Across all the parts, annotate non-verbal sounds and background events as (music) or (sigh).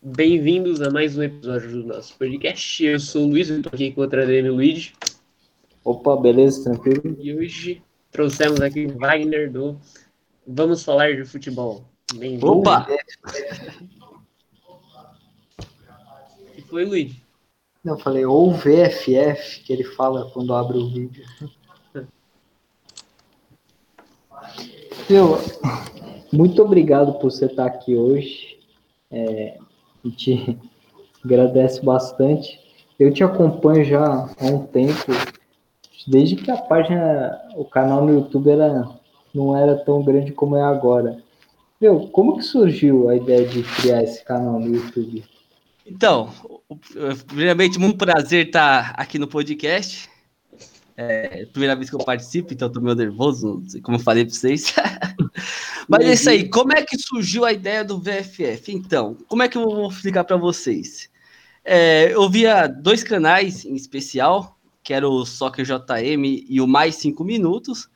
Bem-vindos a mais um episódio do nosso podcast. Eu sou o Luiz, estou aqui com outra DM Luiz. Opa, beleza, tranquilo? E hoje trouxemos aqui o Wagner do Vamos Falar de Futebol. Bem Opa! O que foi, Luiz? Não, eu falei ou VFF, que ele fala quando abre o vídeo. Meu, muito obrigado por você estar aqui hoje. É, a gente (laughs) agradece bastante. Eu te acompanho já há um tempo, desde que a página, o canal no YouTube era, não era tão grande como é agora. Meu, como que surgiu a ideia de criar esse canal no YouTube? Então, primeiramente, muito prazer estar aqui no podcast. É primeira vez que eu participo, então estou meio nervoso, como eu falei para vocês. (laughs) Mas é isso aí, como é que surgiu a ideia do VFF? Então, como é que eu vou explicar para vocês? É, eu via dois canais em especial, que era o Soccer JM e o Mais 5 Minutos.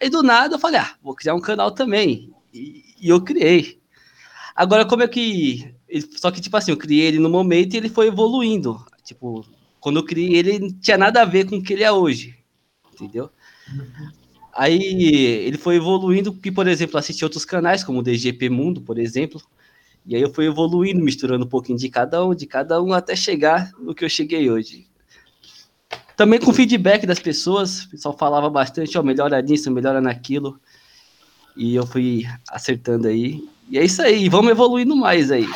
Aí do nada eu falei, ah, vou criar um canal também. E, e eu criei. Agora, como é que. Só que, tipo assim, eu criei ele no momento e ele foi evoluindo. Tipo, quando eu criei ele, não tinha nada a ver com o que ele é hoje entendeu? Aí ele foi evoluindo, que, por exemplo, assisti outros canais, como o DGP Mundo, por exemplo, e aí eu fui evoluindo, misturando um pouquinho de cada um, de cada um, até chegar no que eu cheguei hoje. Também com feedback das pessoas, o pessoal falava bastante, ó, oh, melhora nisso, melhora naquilo, e eu fui acertando aí. E é isso aí, vamos evoluindo mais aí.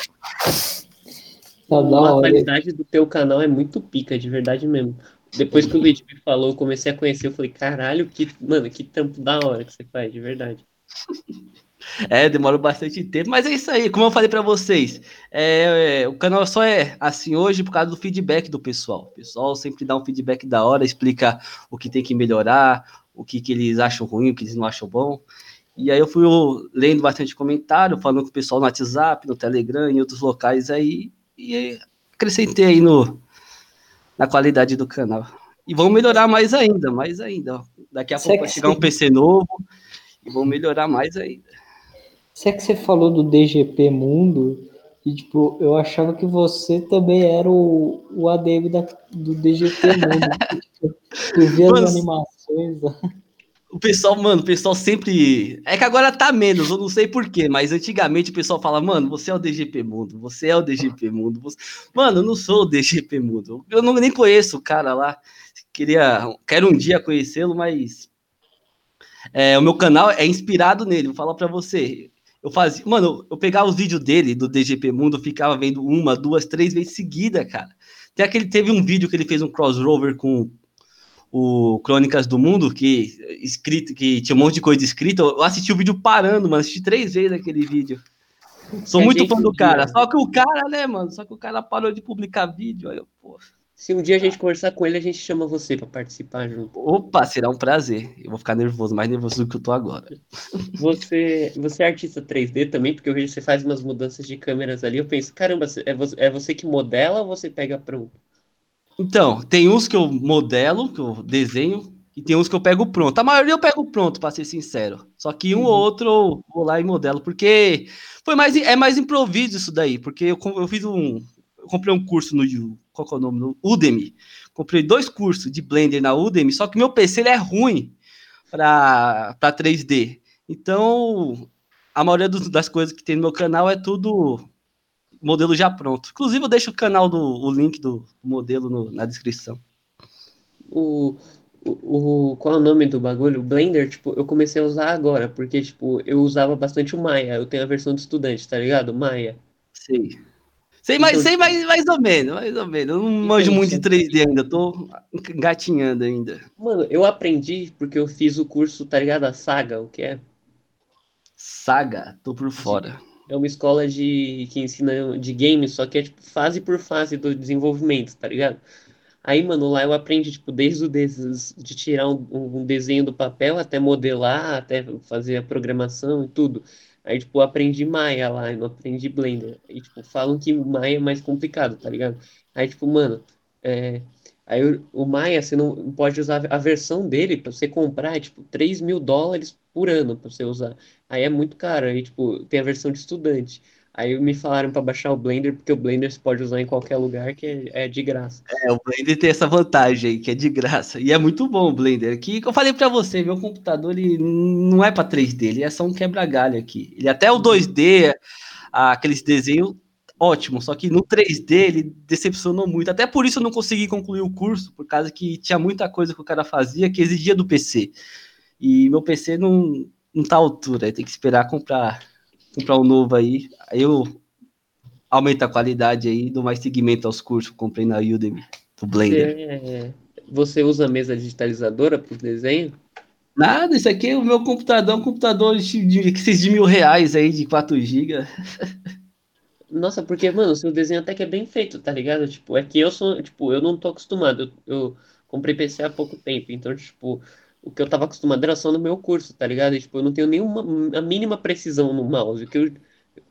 Tá a qualidade do teu canal é muito pica, de verdade mesmo. Depois que o Luiz me falou, comecei a conhecer, eu falei, caralho, que, mano, que tampo da hora que você faz, de verdade. (laughs) É, demora bastante tempo, mas é isso aí, como eu falei para vocês, é, é, o canal só é assim hoje por causa do feedback do pessoal. O pessoal sempre dá um feedback da hora, explica o que tem que melhorar, o que, que eles acham ruim, o que eles não acham bom. E aí eu fui lendo bastante comentário, falando com o pessoal no WhatsApp, no Telegram, em outros locais aí, e acrescentei aí no, na qualidade do canal. E vão melhorar mais ainda, mais ainda. Daqui a pouco vai chegar um PC novo e vão melhorar mais ainda. Será que você falou do DGP Mundo e tipo, eu achava que você também era o, o ADM da, do DGP Mundo. tipo, (laughs) tu via as animações. O pessoal, mano, o pessoal sempre. É que agora tá menos, eu não sei porquê, mas antigamente o pessoal fala, mano, você é o DGP Mundo, você é o DGP Mundo. Você... Mano, eu não sou o DGP Mundo. Eu não, nem conheço o cara lá. Queria. Quero um dia conhecê-lo, mas. É, o meu canal é inspirado nele, vou falar pra você. Eu fazia. Mano, eu pegava os vídeos dele, do DGP Mundo, ficava vendo uma, duas, três vezes seguida, cara. Tem aquele, teve um vídeo que ele fez um crossover com o Crônicas do Mundo, que escrito, que tinha um monte de coisa escrita, eu assisti o vídeo parando, mano, assisti três vezes aquele vídeo. Sou muito fã do cara, só que o cara, né, mano, só que o cara parou de publicar vídeo, aí eu, pô. Se um dia a gente conversar com ele, a gente chama você para participar junto. Opa, será um prazer. Eu vou ficar nervoso, mais nervoso do que eu tô agora. Você, você é artista 3D também, porque eu vejo que você faz umas mudanças de câmeras ali. Eu penso, caramba, é você, é você que modela ou você pega pronto? Então, tem uns que eu modelo, que eu desenho, e tem uns que eu pego pronto. A maioria eu pego pronto, para ser sincero. Só que um uhum. ou outro eu vou lá e modelo, porque foi mais é mais improviso isso daí, porque eu, eu fiz um eu comprei um curso no qual é o nome? No Udemy. Comprei dois cursos de Blender na Udemy, só que meu PC ele é ruim para 3D. Então, a maioria dos, das coisas que tem no meu canal é tudo modelo já pronto. Inclusive, eu deixo o canal do o link do modelo no, na descrição. O, o, o, qual é o nome do bagulho? O Blender, tipo, eu comecei a usar agora, porque, tipo, eu usava bastante o Maya. Eu tenho a versão de estudante, tá ligado? Maya. Sei. Sei, mais, então, sei mais, mais ou menos, mais ou menos. Eu não então, manjo muito de 3D ainda, tô engatinhando ainda. Mano, eu aprendi porque eu fiz o curso, tá ligado? A Saga, o que é? Saga? Tô por fora é uma escola de que ensina de games, só que é tipo fase por fase do desenvolvimento, tá ligado? Aí, mano, lá eu aprendi, tipo, desde o des... de tirar um, um, desenho do papel até modelar, até fazer a programação e tudo. Aí, tipo, aprendi Maya lá, não aprendi Blender. E, tipo, falam que Maya é mais complicado, tá ligado? Aí, tipo, mano, é... Aí o Maia, você não pode usar a versão dele para você comprar, é, tipo, 3 mil dólares por ano para você usar. Aí é muito caro, aí, tipo, tem a versão de estudante. Aí me falaram para baixar o Blender, porque o Blender você pode usar em qualquer lugar, que é, é de graça. É, o Blender tem essa vantagem aí, que é de graça. E é muito bom o Blender. Aqui, que eu falei para você, meu computador ele não é para 3D, ele é só um quebra-galho aqui. Ele até o 2D, aqueles desenhos, ótimo. Só que no 3D ele decepcionou muito. Até por isso eu não consegui concluir o curso, por causa que tinha muita coisa que o cara fazia que exigia do PC. E meu PC não, não tá à altura, tem que esperar comprar comprar um novo aí. Aí eu aumento a qualidade aí, dou mais seguimento aos cursos que comprei na Udemy, do Blender. Você, você usa mesa digitalizadora para desenho? Nada, isso aqui é o meu computador, um computador de, de, de mil reais aí, de 4 GB. (laughs) Nossa, porque, mano, o seu desenho até que é bem feito, tá ligado? Tipo, é que eu sou, tipo, eu não tô acostumado. Eu, eu comprei PC há pouco tempo, então, tipo, o que eu tava acostumado era só no meu curso, tá ligado? E, tipo, eu não tenho nenhuma a mínima precisão no mouse. Que eu,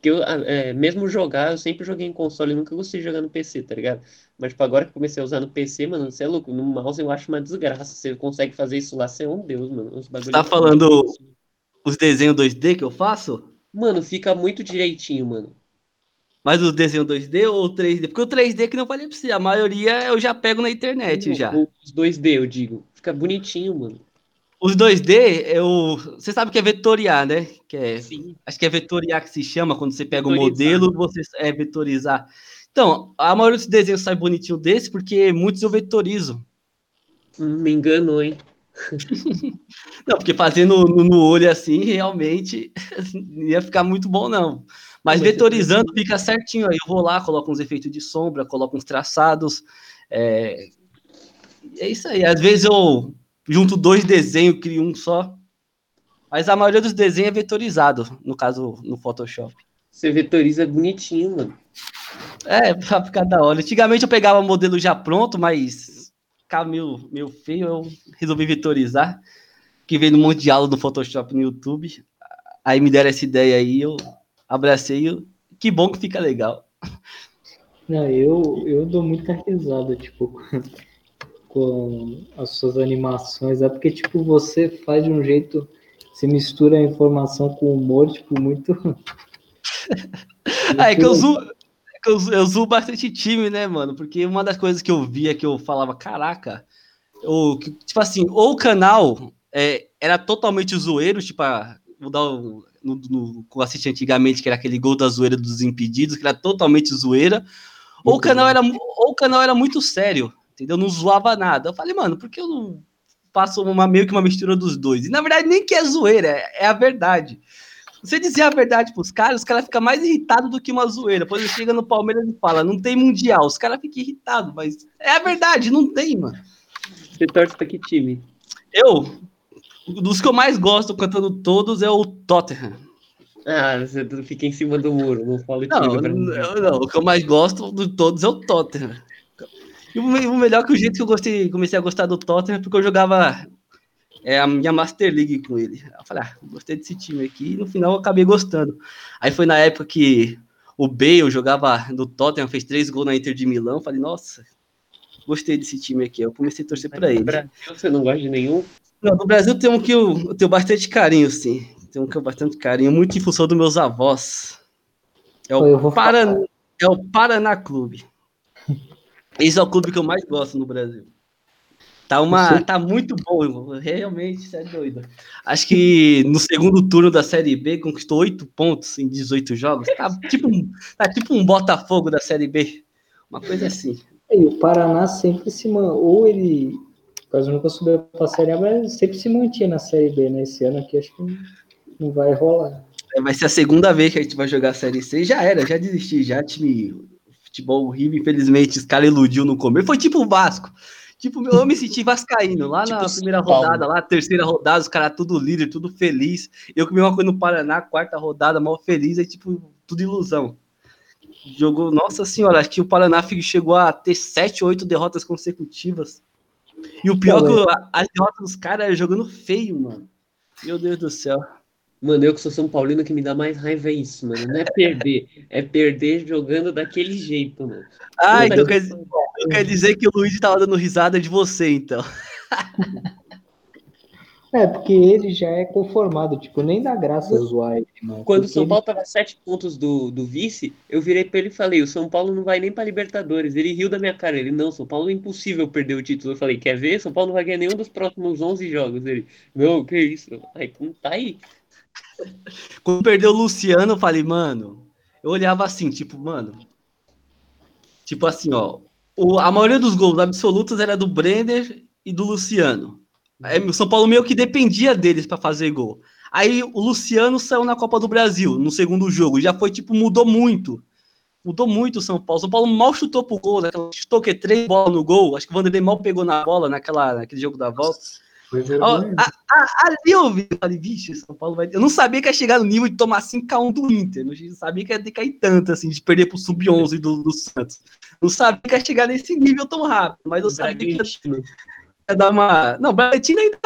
que eu é, mesmo jogar, eu sempre joguei em console, nunca gostei de jogar no PC, tá ligado? Mas, tipo, agora que comecei a usar no PC, mano, você é louco. No mouse eu acho uma desgraça. Você consegue fazer isso lá, você é um deus, mano. Os você tá falando os desenhos 2D que eu faço? Mano, fica muito direitinho, mano. Mas o desenho 2D ou 3D? Porque o 3D que não falei pra você, a maioria eu já pego na internet já. Os 2D, eu digo. Fica bonitinho, mano. Os 2D, eu, você sabe que é vetoriar, né? Que é, Sim. Acho que é vetoriar que se chama, quando você pega o um modelo, você é vetorizar. Então, a maioria dos desenhos sai bonitinho desse, porque muitos eu vetorizo. Me enganou, hein? (laughs) não, porque fazendo no, no, olho assim, realmente (laughs) ia ficar muito bom, não. Mas vetorizando fica certinho. Aí eu vou lá, coloco uns efeitos de sombra, coloco uns traçados. É, é isso aí. Às vezes eu junto dois desenhos, crio um só. Mas a maioria dos desenhos é vetorizado, no caso, no Photoshop. Você vetoriza bonitinho, mano. É, pra ficar da hora. Antigamente eu pegava modelo já pronto, mas ficava meio, meio feio, eu resolvi vetorizar. Que veio no monte de aula do Photoshop no YouTube. Aí me deram essa ideia aí, eu abracei. Eu... Que bom que fica legal. Não, eu, eu dou muita risada, tipo, com as suas animações. É porque, tipo, você faz de um jeito, você mistura a informação com humor, tipo, muito. (laughs) ah, é que eu uso, é que eu, eu uso bastante time, né, mano? Porque uma das coisas que eu via que eu falava, caraca, ou, tipo assim, ou o canal é, era totalmente zoeiro, tipo, a, vou dar um, no, no, com assistir antigamente, que era aquele gol da zoeira dos impedidos, que era totalmente zoeira, ou o canal era, ou o canal era muito sério entendeu? Não zoava nada. Eu falei, mano, por que eu não faço uma, meio que uma mistura dos dois? E na verdade, nem que é zoeira, é, é a verdade. Você dizer a verdade pros caras, os caras ficam mais irritados do que uma zoeira. Depois ele chega no Palmeiras e fala, não tem mundial. Os caras ficam irritados, mas é a verdade, não tem, mano. Você torce pra que time? Eu, dos que eu mais gosto, cantando todos, é o Tottenham. Ah, você fica em cima do muro, não fala o time. Não, não, o que eu mais gosto de todos é o Tottenham. E o melhor que o jeito que eu gostei, comecei a gostar do Tottenham é porque eu jogava é, a minha Master League com ele. Eu falei, ah, gostei desse time aqui, e no final eu acabei gostando. Aí foi na época que o Bale jogava no Tottenham, fez três gols na Inter de Milão. Falei, nossa, gostei desse time aqui. Eu comecei a torcer para ele. Brasil, você não gosta de nenhum? Não, no Brasil tem um que eu, eu tenho bastante carinho, sim. Tem um que eu bastante carinho, muito em função dos meus avós. É o, Paraná, é o Paraná Clube. Esse é o clube que eu mais gosto no Brasil. Tá, uma, tá muito bom, realmente, isso é doido. Acho que no segundo turno da Série B conquistou oito pontos em 18 jogos. Tá tipo, tá tipo um Botafogo da Série B. Uma coisa assim. E o Paraná sempre se man... ou ele quase nunca subiu para a Série A, mas sempre se mantinha na Série B, né? Esse ano aqui acho que não vai rolar. É, vai ser a segunda vez que a gente vai jogar a Série C. Já era, já desisti, já time futebol horrível, infelizmente, os caras iludiu no começo. Foi tipo o Vasco. Tipo, eu me senti vascaíno lá tipo na primeira rodada, lá terceira rodada, os caras tudo líder, tudo feliz. Eu comi uma coisa no Paraná, quarta rodada, mal feliz, aí tipo, tudo ilusão. Jogou, nossa senhora, acho que o Paraná chegou a ter sete, oito derrotas consecutivas. E o pior é que as derrotas dos caras jogando feio, mano. Meu Deus do céu. Mano, eu que sou São Paulino, que me dá mais raiva é isso, mano. Não é perder, é perder jogando daquele jeito, mano. Ah, então quer, dizer, quer dizer que o Luiz tava dando risada de você, então. (laughs) É, porque ele já é conformado, tipo, nem dá graça zoar ele, mano. Quando o São ele- Paulo tava sete pontos do, do vice, eu virei pra ele e falei: o São Paulo não vai nem pra Libertadores. Ele riu da minha cara. Ele, não, São Paulo é impossível perder o título. Eu falei: quer ver? São Paulo não vai ganhar nenhum dos próximos 11 jogos. Ele, não, que isso? Aí, então tá aí. Quando perdeu o Luciano, eu falei, mano. Eu olhava assim, tipo, mano. Tipo assim, ó. O, a maioria dos gols absolutos era do Brenner e do Luciano. Aí, o São Paulo meio que dependia deles para fazer gol. Aí o Luciano saiu na Copa do Brasil, no segundo jogo. Já foi, tipo, mudou muito. Mudou muito o São Paulo. São Paulo mal chutou pro gol, né? chutou que três bolas no gol. Acho que o Vanderlei mal pegou na bola naquela, naquele jogo da volta. Foi vergonha. a- a- ali eu vi, eu falei, vixe, São Paulo vai. Eu não sabia que ia chegar no nível de tomar 5x1 do Inter. Não sabia que ia decair tanto, assim, de perder pro Sub-11 do, do Santos. Não sabia que ia chegar nesse nível tão rápido, mas eu sabia que ia, ia dar uma. Não, o Bragantino ainda.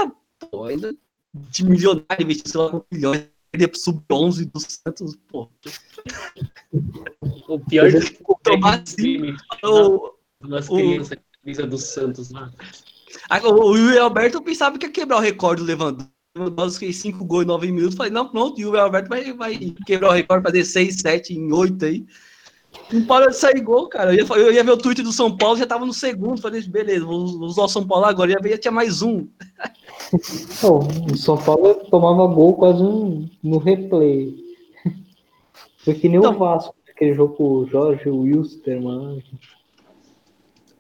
Pô, ainda de milionário, investiu, sei lá, com milhões. Perder pro Sub-11 do Santos, pô. O pior de Tomar time. O, Umas o- camisa do Santos lá. O Yuri Alberto eu pensava que ia quebrar o recorde do Lewandowski. Nós fez 5 gols em 9 minutos. Falei, não, pronto, o Yuri Alberto vai, vai quebrar o recorde, fazer 6, 7 em 8 aí. Não para de sair gol, cara. Eu ia, eu ia ver o tweet do São Paulo, já tava no segundo. Falei, beleza, vou vou usar o São Paulo agora. Eu ia ver, já tinha mais um. (laughs) Pô, o São Paulo tomava gol quase um, no replay. Foi que nem Então- o Vasco, aquele jogo com o Jorge Wilster, mano.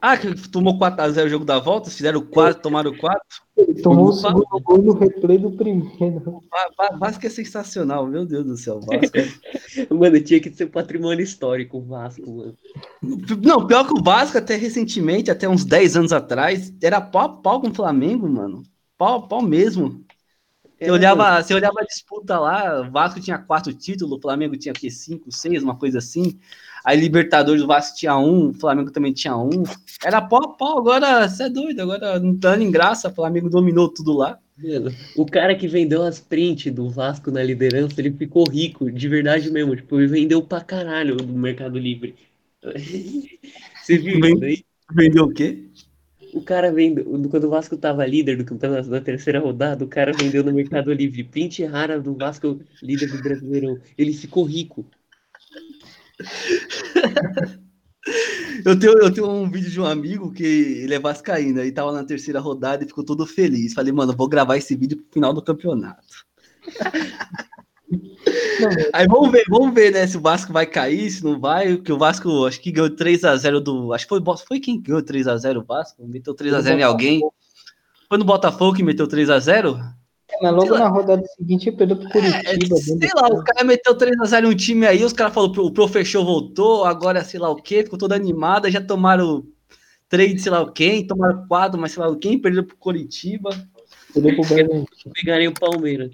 Ah, que tomou 4x0 o jogo da volta, fizeram 4, tomaram 4. Ele tomou o segundo gol no replay do primeiro. Vasco é sensacional, meu Deus do céu. Vasco. é- (laughs) Mano, tinha que ser patrimônio histórico o Vasco, mano. Não, pior que o Vasco, até recentemente, até uns 10 anos atrás, era pau a pau com o Flamengo, mano. Pau a pau mesmo. Você Era, olhava, você olhava a disputa lá, o Vasco tinha quatro títulos, o Flamengo tinha aqui cinco, seis, uma coisa assim. Aí Libertadores, o Vasco tinha um, o Flamengo também tinha um. Era pau a pau, agora você é doido, agora não tá em graça, o Flamengo dominou tudo lá. Mano, o cara que vendeu as prints do Vasco na liderança, ele ficou rico, de verdade mesmo. Tipo, ele vendeu pra caralho do Mercado Livre. (laughs) Você viu isso daí? Vendeu o quê? O cara vendeu, quando o Vasco tava líder do campeonato da terceira rodada, o cara vendeu no Mercado Livre print rara do Vasco líder do Brasileirão. Ele ficou rico. (laughs) Eu tenho, eu tenho um vídeo de um amigo que ele é vascaíno, aí tava na terceira rodada e ficou todo feliz. Falei, mano, vou gravar esse vídeo pro final do campeonato. (laughs) Aí vamos ver, vamos ver, né, se o Vasco vai cair, se não vai, porque o Vasco, acho que ganhou 3x0 do, acho que foi, foi quem que ganhou 3x0 o Vasco? Meteu 3x0 em alguém. Foi no Botafogo que meteu 3x0? Mas logo Sei lá. na rodada seguinte ele perdeu pro Curitiba. É, dentro sei lá, o cara meteu 3x0 em um time aí, os caras falaram, o Profechou voltou, agora sei lá o quê, ficou toda animada, já tomaram 3 de sei lá o quem, tomaram 4, mas sei lá o quem, perderam pro Coritiba. Perdeu pro Bragantino. Pegarem o Palmeiras.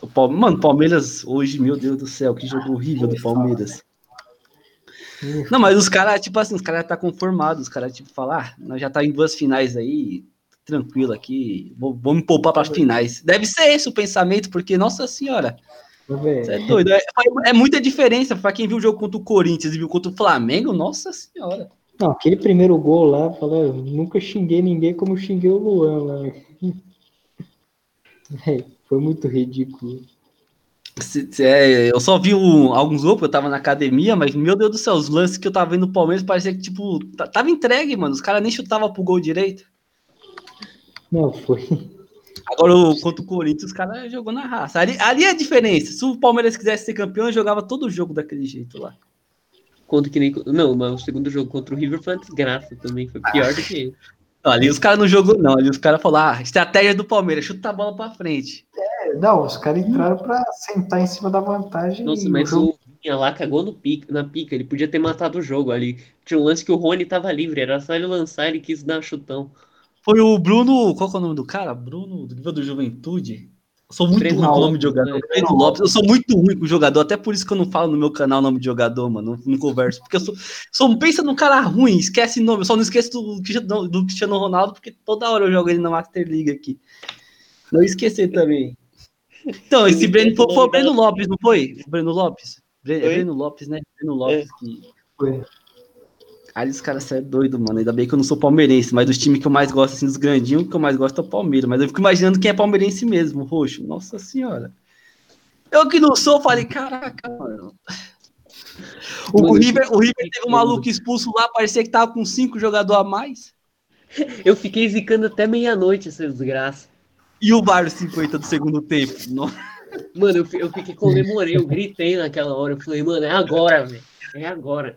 O Palme- Mano, Palmeiras hoje, meu Deus do céu, que jogo horrível do Palmeiras. Não, mas os caras, tipo assim, os caras tá conformados, os caras, tipo, falar, ah, nós já tá em duas finais aí, tranquilo aqui, vou, vou me poupar para as finais. Deve ser esse o pensamento, porque, nossa senhora, você é doido. É, é muita diferença para quem viu o jogo contra o Corinthians e viu contra o Flamengo, nossa senhora. Não, aquele primeiro gol lá, eu nunca xinguei ninguém como xinguei o Luan lá. (laughs) É, foi muito ridículo. Se- se é, eu só vi um- alguns gols, eu tava na academia, mas, meu Deus do céu, os lances que eu tava vendo no Palmeiras parecia que, tipo, tava entregue, mano. Os caras nem chutavam pro gol direito. Não, foi. Agora, o- contra o Corinthians, os caras jogou na raça. Ali, ali é a diferença. Se o Palmeiras quisesse ser campeão, jogava todo o jogo daquele jeito lá. Contra que nem. Não, mas o segundo jogo contra o River foi uma desgraça também. Foi pior do que. Não, ali os caras não jogou, não. Ali os caras falaram, ah, estratégia do Palmeiras, chuta a bola pra frente. Não, os caras entraram pra sentar em cima da vantagem. Nossa, mas o o Vinha lá cagou no pica, na pica. Ele podia ter matado o jogo ali. Tinha um lance que o Rony tava livre, era só ele lançar, ele quis dar chutão. Foi o Bruno. Qual que é o nome do cara? Bruno, do nível do Juventude. Eu sou muito Breno ruim com o nome de jogador. né? Breno Lopes. Eu sou muito ruim com o jogador, até por isso que eu não falo no meu canal o nome de jogador, mano. Não, não converso. Porque eu sou, sou. Pensa num cara ruim, esquece nome. Eu só não esqueço do, Cristiano- do Cristiano Ronaldo, porque toda hora eu jogo ele na Master League aqui. Não esquecer também. Então, esse Breno foi, foi o Breno Lopes, não foi? O Breno Lopes. Bre- é? Breno Lopes, né? Breno Lopes que. Foi. Cara, esse cara é doido, mano. Ainda bem que eu não sou palmeirense, mas dos times que eu mais gosto, assim, dos grandinhos, que eu mais gosto é o Palmeiras. Mas eu fico imaginando quem é palmeirense mesmo, roxo. Nossa senhora. Eu que não sou, falei, caraca, mano. O, o River, o River teve um maluco expulso lá, parecia que tava com cinco jogadores a mais. (laughs) Eu fiquei zicando até meia-noite essa desgraça. E o VAR 50 do segundo tempo. (laughs) Mano, eu, eu fiquei comemorei, eu gritei naquela hora. Eu falei, mano, é agora, velho. É agora.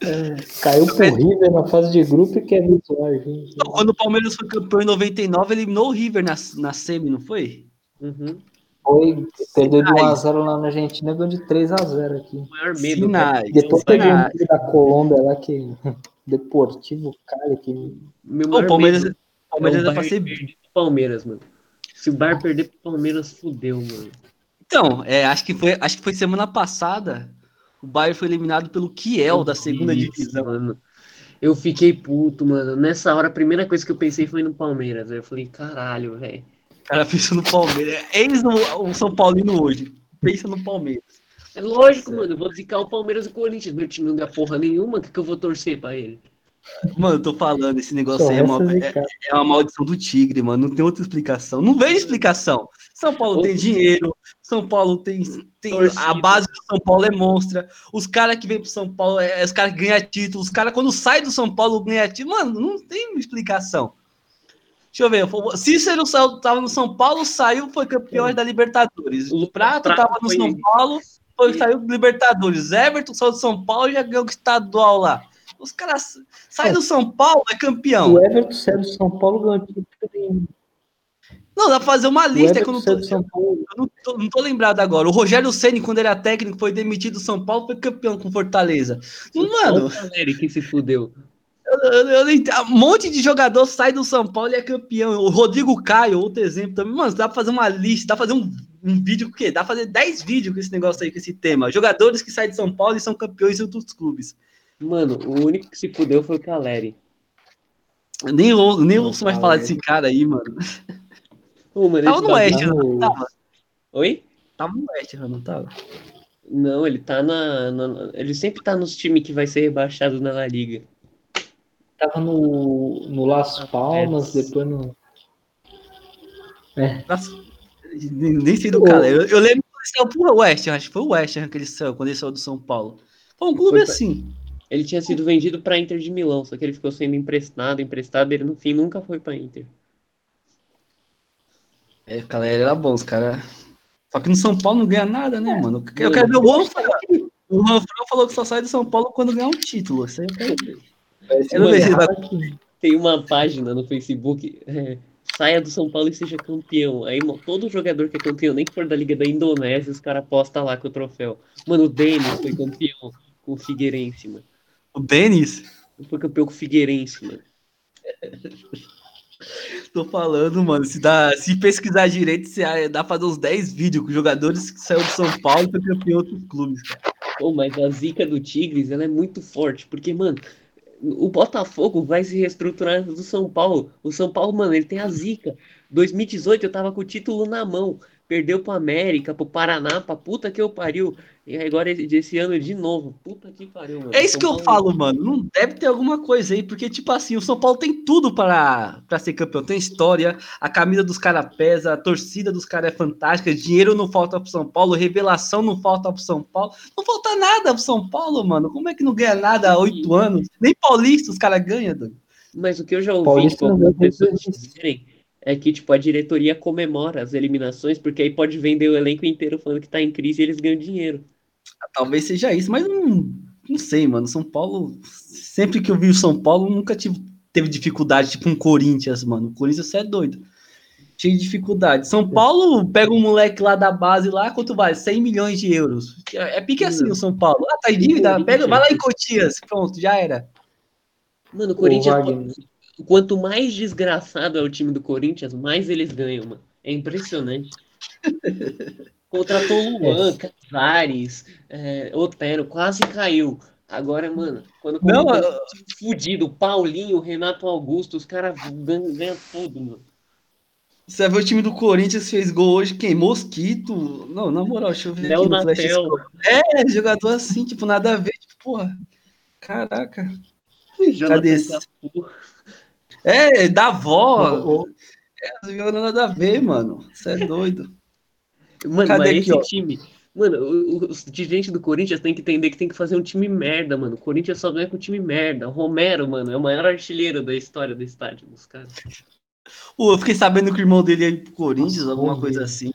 É, caiu pro River na fase de grupo e quer virtuar, gente. Quando o Palmeiras foi campeão em 99, eliminou o River na, na semi, não foi? Uhum. Foi, perdeu de 1x0 lá na Argentina, ganhou de 3x0 aqui. O maior medo. Sinais, Depois teve um da Colômbia lá que. (laughs) Deportivo Cali que. Meu o Palmeiras, medo, Palmeiras é, é pra ser. Palmeiras, mano. Se o Bar perder pro Palmeiras, fudeu, mano. Então, é, acho, que foi, acho que foi semana passada. O Bayern foi eliminado pelo Kiel da segunda Isso, divisão. Mano. Eu fiquei puto, mano. Nessa hora, a primeira coisa que eu pensei foi no Palmeiras. Eu falei, caralho, velho. O cara pensa no Palmeiras. Eles o São Paulino hoje. Pensa no Palmeiras. É lógico, mano. Eu vou zicar o Palmeiras e o Corinthians. Meu time não dá porra nenhuma. O que, que eu vou torcer pra ele? Mano, eu tô falando, esse negócio aí é uma, é, é uma, maldição do tigre, mano. Não tem outra explicação. Não vejo explicação. São Paulo tem dinheiro, São Paulo tem. tem a base do São Paulo é monstra. Os caras que vêm pro São Paulo, é, é os caras que ganham título. Os caras, quando saem do São Paulo, ganham título. Mano, não tem explicação. Deixa eu ver. Cícero tava no São Paulo, saiu, foi campeão da Libertadores. O Prato, Prato tava no São Paulo, foi, saiu do Libertadores. Everton saiu do São Paulo e já ganhou o estadual lá. Os caras saem do São Paulo, é campeão. O Everton saiu do São Paulo ganhou não, dá pra fazer uma lista. Que eu, não tô, eu não, tô, não tô lembrado agora. O Rogério Ceni quando ele era técnico, foi demitido do São Paulo, foi campeão com Fortaleza. Mano. O que se fudeu. Eu, eu, eu, um monte de jogador sai do São Paulo e é campeão. O Rodrigo Caio, outro exemplo também. Mano, dá pra fazer uma lista, dá pra fazer um, um vídeo com o quê? Dá pra fazer 10 vídeos com esse negócio aí, com esse tema. Jogadores que saem de São Paulo e são campeões em outros clubes. Mano, o único que se fudeu foi o Caleri. Nem, nem ouço mais falar desse cara aí, mano. Mano tava no Oeste, não tava? Oi? Tava no Oeste, não tava? Não, ele tá na, na, Ele sempre tá nos times que vai ser rebaixado na La Liga. Tava no, no Las Palmas, é. depois no. É. Nossa, nem sei do cara. Eu, eu lembro que ele saiu pro West, acho que foi o West que ele saiu, quando ele saiu do São Paulo. Foi um clube foi assim. Ele tinha sido vendido para Inter de Milão, só que ele ficou sendo emprestado, emprestado, ele no fim nunca foi para Inter. É, o cara era bom, os caras. Só que no São Paulo não ganha nada, né, mano? Eu quero ver o Juan O Juan falou que só sai do São Paulo quando ganhar um título. Isso aí eu quero ver. Eu não. (laughs) Tem uma página no Facebook. É, saia do São Paulo e seja campeão. Aí todo jogador que é campeão, nem que for da Liga da Indonésia, os caras postam lá com o troféu. Mano, o Denis foi campeão com o Figueirense, mano. O Denis? Foi campeão com o Figueirense, mano. (laughs) Tô falando, mano. Se, dá, se pesquisar direito, se dá pra fazer uns 10 vídeos com jogadores que saíram de São Paulo e foi campeão em outros clubes, cara. Pô, mas a zica do Tigres, ela é muito forte, porque, mano, o Botafogo vai se reestruturar do São Paulo. O São Paulo, mano, ele tem a zica. 2018 eu tava com o título na mão perdeu pro América, pro Paraná, pra puta que eu pariu. E agora esse ano de novo. Puta que pariu, mano. É isso São que Paulo... eu falo, mano. Não deve ter alguma coisa aí, porque, tipo assim, o São Paulo tem tudo para, para ser campeão. Tem história, a camisa dos caras pesa, a torcida dos caras é fantástica, dinheiro não falta pro São Paulo, revelação não falta pro São Paulo. Não falta nada pro São Paulo, mano. Como é que não ganha nada há oito anos? Nem Paulista os caras ganham, doido. Mas o que eu já ouvi Paulista pessoas dizerem é que, tipo, a diretoria comemora as eliminações, porque aí pode vender o elenco inteiro falando que tá em crise e eles ganham dinheiro. Talvez seja isso, mas não, não sei, mano. São Paulo, sempre que eu vi o São Paulo, nunca tive, teve dificuldade, tipo um Corinthians, mano. O Corinthians você é doido. Cheio de dificuldade. São Paulo pega um moleque lá da base lá, quanto vale? 100 milhões de euros. É pique assim oÃo Paulo. Ah, tá em dívida? Pega, vai lá em Cotias. Pronto, já era. Mano, o Corinthians quanto mais desgraçado é o time do Corinthians, mais eles ganham, mano. É impressionante. (laughs) Contratou o Luan, é. Casares, é, Otero, quase caiu. Agora, mano, quando não, eu... fudido, Paulinho, Renato Augusto, os caras ganham, ganham tudo, mano. Você vai ver o time do Corinthians fez gol hoje, quem? Mosquito? Não, na moral, deixa eu ver Léo aqui no Flash É, jogador assim, tipo, nada a ver, tipo, porra. Caraca. Cadê esse? É, da avó. Ô, Não tem nada a ver, mano. Você é doido. Mano, Cadê mas aqui, esse ó? time. Mano, os dirigentes do Corinthians tem que entender que tem que fazer um time merda, mano. O Corinthians só ganha com time merda. O Romero, mano, é o maior artilheiro da história do estádio dos caras. Pô, eu fiquei sabendo que o irmão dele ir pro Corinthians, Nossa, alguma coisa mesmo. assim.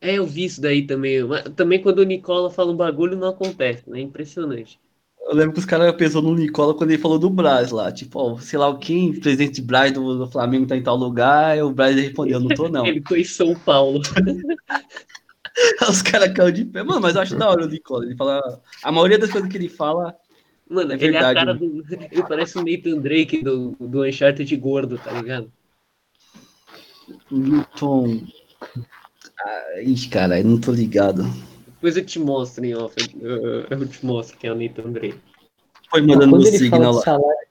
É, eu vi isso daí também. Também quando o Nicola fala um bagulho, não acontece, né? É impressionante. Eu lembro que os caras pensou no Nicola quando ele falou do Braz lá. Tipo, ó, sei lá o quem, presidente de Braz do, do Flamengo tá em tal lugar. E o Braz respondeu, não tô não. (laughs) Ele foi em São Paulo. (laughs) Os caras caíram de pé. Mano, mas eu acho da hora o Nicola. Ele fala. A maioria das coisas que ele fala. Mano, É ele é a verdade, cara do. (laughs) Ele parece o Nathan Drake do, do Uncharted gordo, tá ligado? Newton. Ah, ixi, caralho, não tô ligado. Depois eu te mostro em off. Eu, eu- eu te mostro quem é o Nathan Drake. Foi mandando no signal lá. salário,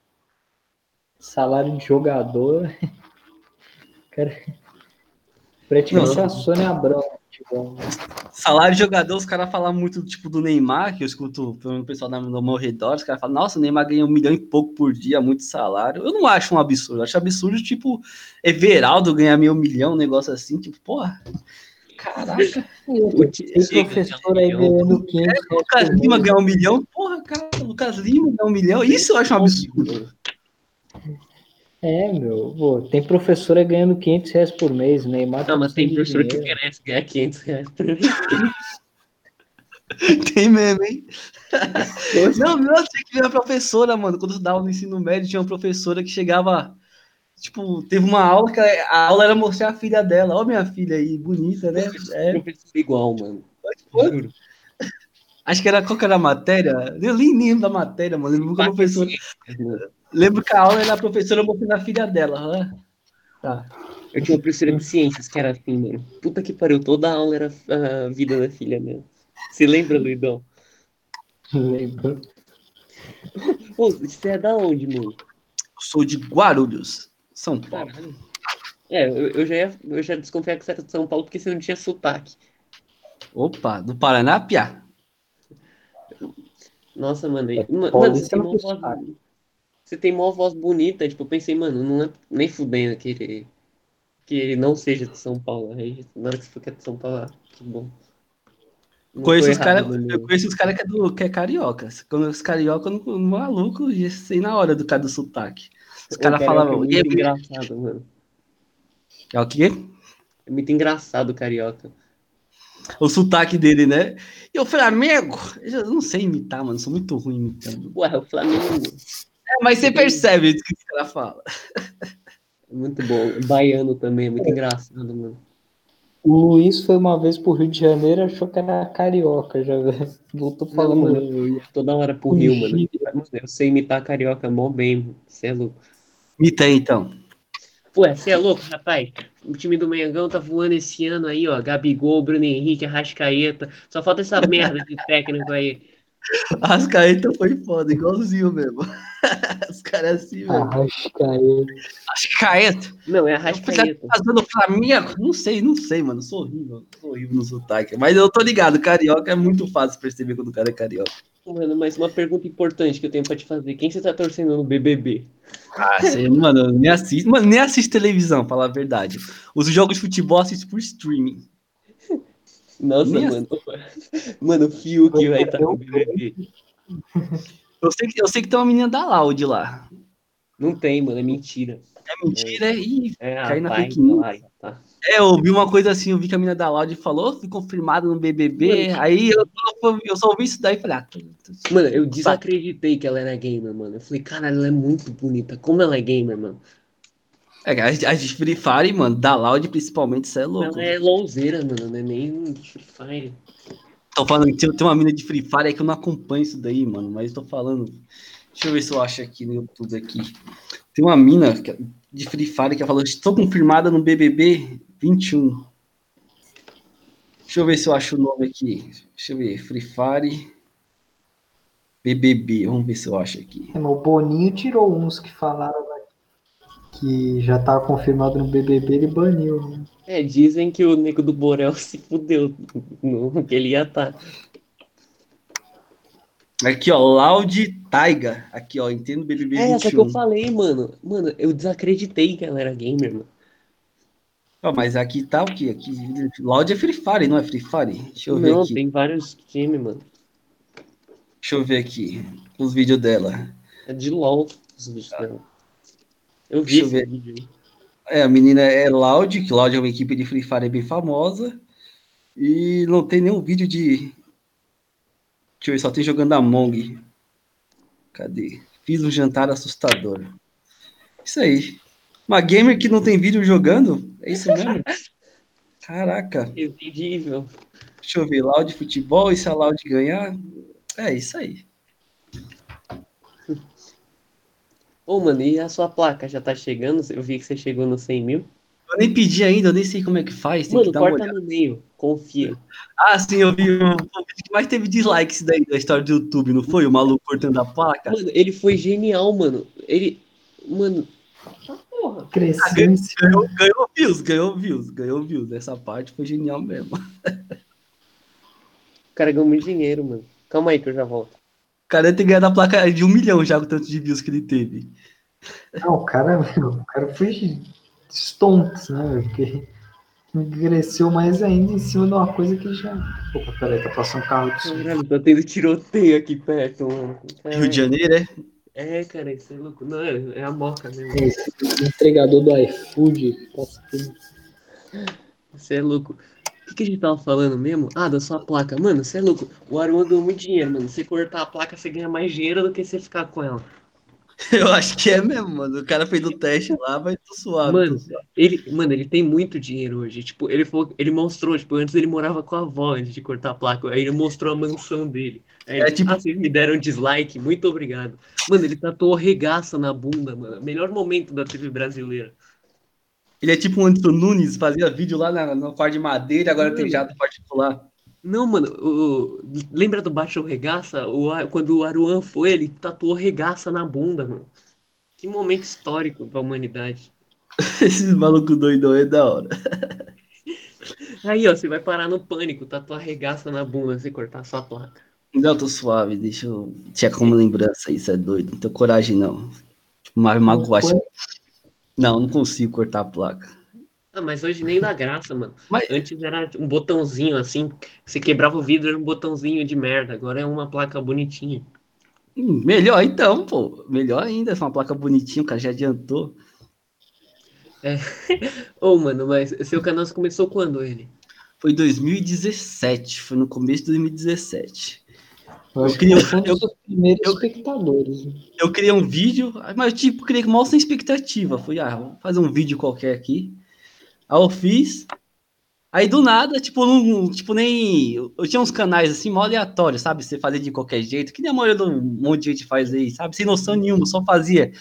salário de jogador, (laughs) cara, praticamente Não. a Sônia Abrão. Tipo, Salário de jogador, os caras falam muito tipo do Neymar, que eu escuto pelo pessoal no meu redor, os caras falam, nossa, o Neymar ganha um milhão e pouco por dia, muito salário. Eu não acho um absurdo, eu acho absurdo, tipo, Everaldo ganhar meio milhão, um negócio assim, tipo, porra. Caraca, O chega, professor aí é ganhando 500 reais Lucas por Lima ganhar um milhão, porra, cara, Lucas Lima ganhar um milhão, isso eu acho um absurdo. É, meu, pô, tem professor aí ganhando 500 reais por mês, Neymar tá Não, mas tem professor que merece ganhar 500 reais por mês. (laughs) Tem mesmo, hein? Não, nossa, tinha que ver a professora, mano. Quando eu dava no ensino médio, tinha uma professora que chegava. Tipo, teve uma aula que a aula era mostrar a filha dela. Ó, minha filha aí, bonita, né? É, igual, mano. Juro. acho que era qual que era a matéria? Eu nem lembro da matéria, mano. Lembro que a professora. Lembro que a aula era a professora mostrando a filha dela. ah. Tá. Eu tinha uma professora de ciências que era assim, mano. Puta que pariu, toda a aula era a vida da filha dela. Se lembra, Luidão? Lembro. Pô, você é da onde, mano? Eu sou de Guarulhos, São Paulo. Caralho. É, eu, eu já ia, eu já desconfiava que você era de São Paulo porque você não tinha sotaque. Opa, do Paraná, Piá. Nossa, mano. e- É, mano, você tem uma um voz. Você tem uma voz bonita, tipo, eu pensei, mano, não é nem fudendo que ele, que ele não seja de São Paulo. Aí, na hora que você que é de São Paulo, ah, que bom. Não Conheço os errado, eu conheço os caras que, é do- que é carioca. Quando os carioca, no, no maluco, já sei na hora do cara do sotaque. Os O caras carioca falavam, É e muito engraçado, mano. é o quê? É muito engraçado o carioca. O sotaque dele, né? E o Flamengo, eu não sei imitar, mano, sou muito ruim imitando. Ué, o Flamengo. É, mas você percebe o que os caras falam. É muito bom. Baiano também, é muito engraçado, mano. O Luiz foi uma vez pro Rio de Janeiro achou que era carioca, já voltou Não, falando. mano, eu ia toda hora pro Rio, mano. Eu sei imitar carioca mó bem, mano. Você é louco. Imita aí, então. Ué, você é louco, rapaz? O time do Mengão tá voando esse ano aí, ó. Gabigol, Bruno Henrique, Arrascaeta. Só falta essa merda de técnico aí. Ascaeta foi foda, igualzinho mesmo. (laughs) Os caras assim, Ah, velho. Arrascaeta. Ascaeta. Não, é tá Arrascaeta. fazendo Flamengo? Não sei, não sei, mano. Sou horrível. Sou horrível no sotaque. Mas eu tô ligado, carioca é muito fácil perceber quando o cara é carioca. Mano, mas uma pergunta importante que eu tenho pra te fazer. Quem você tá torcendo no BBB? Ah, você, mano, eu nem assisto, mano, nem assisto televisão, falar a verdade. Os jogos de futebol assisto por streaming. Nossa, Nem mano. Mano, o Fiuk vai estar Eu- no BBB. Eu sei que, eu sei que tem uma menina da Loud lá. Não tem, mano, é mentira. É mentira, é. Ih, É, Cai na fake news. tá. É, eu ouvi uma coisa assim, eu vi que a menina da Loud falou, fui confirmado no BBB, Mano, aí eu, eu, só ouvi isso daí e falei, ah, Mano, eu desacreditei que ela era gamer, mano. Eu falei, cara, ela é muito bonita. Como ela é gamer, mano? é, a, a de Free Fire, mano, da Loud principalmente, isso é louco. Ela é louzeira, mano, não é nem Free Fire. Tô falando que tem, uma mina de Free Fire aí que eu não acompanho isso daí, mano, mas tô falando. Deixa eu ver se eu acho aqui no YouTube aqui. Tem uma mina de Free Fire que falou, estou confirmada no BBB 21. Deixa eu ver se eu acho o nome aqui. Deixa eu ver, Free Fire BBB, vamos ver se eu acho aqui. É, O Boninho tirou uns que falaram né, que já tava confirmado no BBB, ele baniu. né? É, dizem que o nego do Borel (laughs) se fudeu no que ele ia estar. Aqui, ó, Loud Taiga. Aqui, ó, entendo BBB É, essa que 21. eu falei, mano. Mano, eu desacreditei que ela era gamer, mano. Ó, mas aqui tá o quê? Aqui, Loud é Free Fire, não é Free Fire? Deixa eu ver Não, aqui. tem vários times, mano. Deixa eu ver aqui os vídeos dela. É de LOL os vídeos dela. Eu vi Deixa eu esse ver. vídeo. É, a menina é Loud, que Loud é uma equipe de Free Fire bem famosa. E não tem nenhum vídeo de. Deixa eu ver, só tem jogando Among. Cadê? Fiz um jantar assustador. Isso aí. Uma gamer que não tem vídeo jogando? É isso mesmo? (laughs) Caraca. Entendível. Deixa eu ver, Loud futebol, e se a Loud ganhar? É isso aí. (laughs) Ô, mano, e a sua placa já tá chegando? Eu vi que você chegou no 100 mil. Eu nem pedi ainda, eu nem sei como é que faz. Tem Mano, que dar uma corta olhada. no meio. Confia. Ah, sim, eu vi o, o vídeo que mais teve dislikes daí da história do YouTube, não foi? O maluco cortando a placa? Mano, ele foi genial, mano. Ele. Mano. Tá porra. Cresceu cima. Ganhou, ganhou views, ganhou views, ganhou views. Essa parte foi genial mesmo. O cara ganhou muito dinheiro, mano. Calma aí que eu já volto. O cara deve ter ganhado a placa de um milhão já com o tanto de views que ele teve. Não, o cara, (laughs) o cara foi stonks, né? Porque cresceu mais ainda em cima de uma coisa que já. Opa, peraí, tá passando um carro de. Caralho, tá tendo tiroteio aqui perto, mano. Rio de Janeiro, é? É, cara, isso é louco. Não, é, é a moca mesmo. Esse entregador do iFood. passa tudo. Você é louco. O que, que a gente tava falando mesmo? Ah, da sua placa. Mano, você é louco. O Aruan ganhou muito dinheiro, mano. Você cortar a placa, você ganha mais dinheiro do que você ficar com ela. (laughs) Eu acho que é mesmo, mano. O cara fez o teste lá, vai tô suave. Mano. Ele, mano, ele tem muito dinheiro hoje. Tipo, ele falou, ele mostrou, tipo, antes ele morava com a avó antes de cortar a placa. Aí ele mostrou a mansão dele. Aí ele, É, tipo- ah, vocês me deram dislike, muito obrigado. Mano, ele tatuou regaça na bunda, mano. Melhor momento da TV brasileira. Ele é tipo o Anderson Nunes, fazia vídeo lá na, no quarto de madeira, agora tem Mano. jato particular. Não, mano, o- lembra do Baixo Regaça? O, quando o Aruan foi, ele tatuou regaça na bunda, mano. Que momento histórico pra humanidade. (laughs) Esses malucos doidão é da hora. (laughs) Aí, ó, você vai parar no pânico, tatuar regaça na bunda se cortar sua placa. Não, tô suave, deixa eu checar como lembrança, isso é doido. Não tenho coragem, não. Tipo, uma magoar. Não, não consigo cortar a placa. Ah, mas hoje nem dá graça, mano. Mas- Antes era um botãozinho assim, você quebrava o vidro, era um botãozinho de merda. Agora é uma placa bonitinha. Hum, melhor então, pô. Melhor ainda, essa é uma placa bonitinha, o cara já adiantou. (laughs) Ô, mano, mas seu canal começou quando ele? Foi 2017, foi no começo de 2017. Eu queria- que foi um eu- primeiros eu- espectadores. Eu criei um vídeo, mas tipo, criei mal sem expectativa. Fui, ah, vou fazer um vídeo qualquer aqui. Aí eu fiz. Aí do nada, tipo, não, tipo, nem. Eu tinha uns canais assim, mó aleatórios, sabe? Você fazer de qualquer jeito, que nem a maioria do monte de gente faz aí, sabe? Sem noção nenhuma, só fazia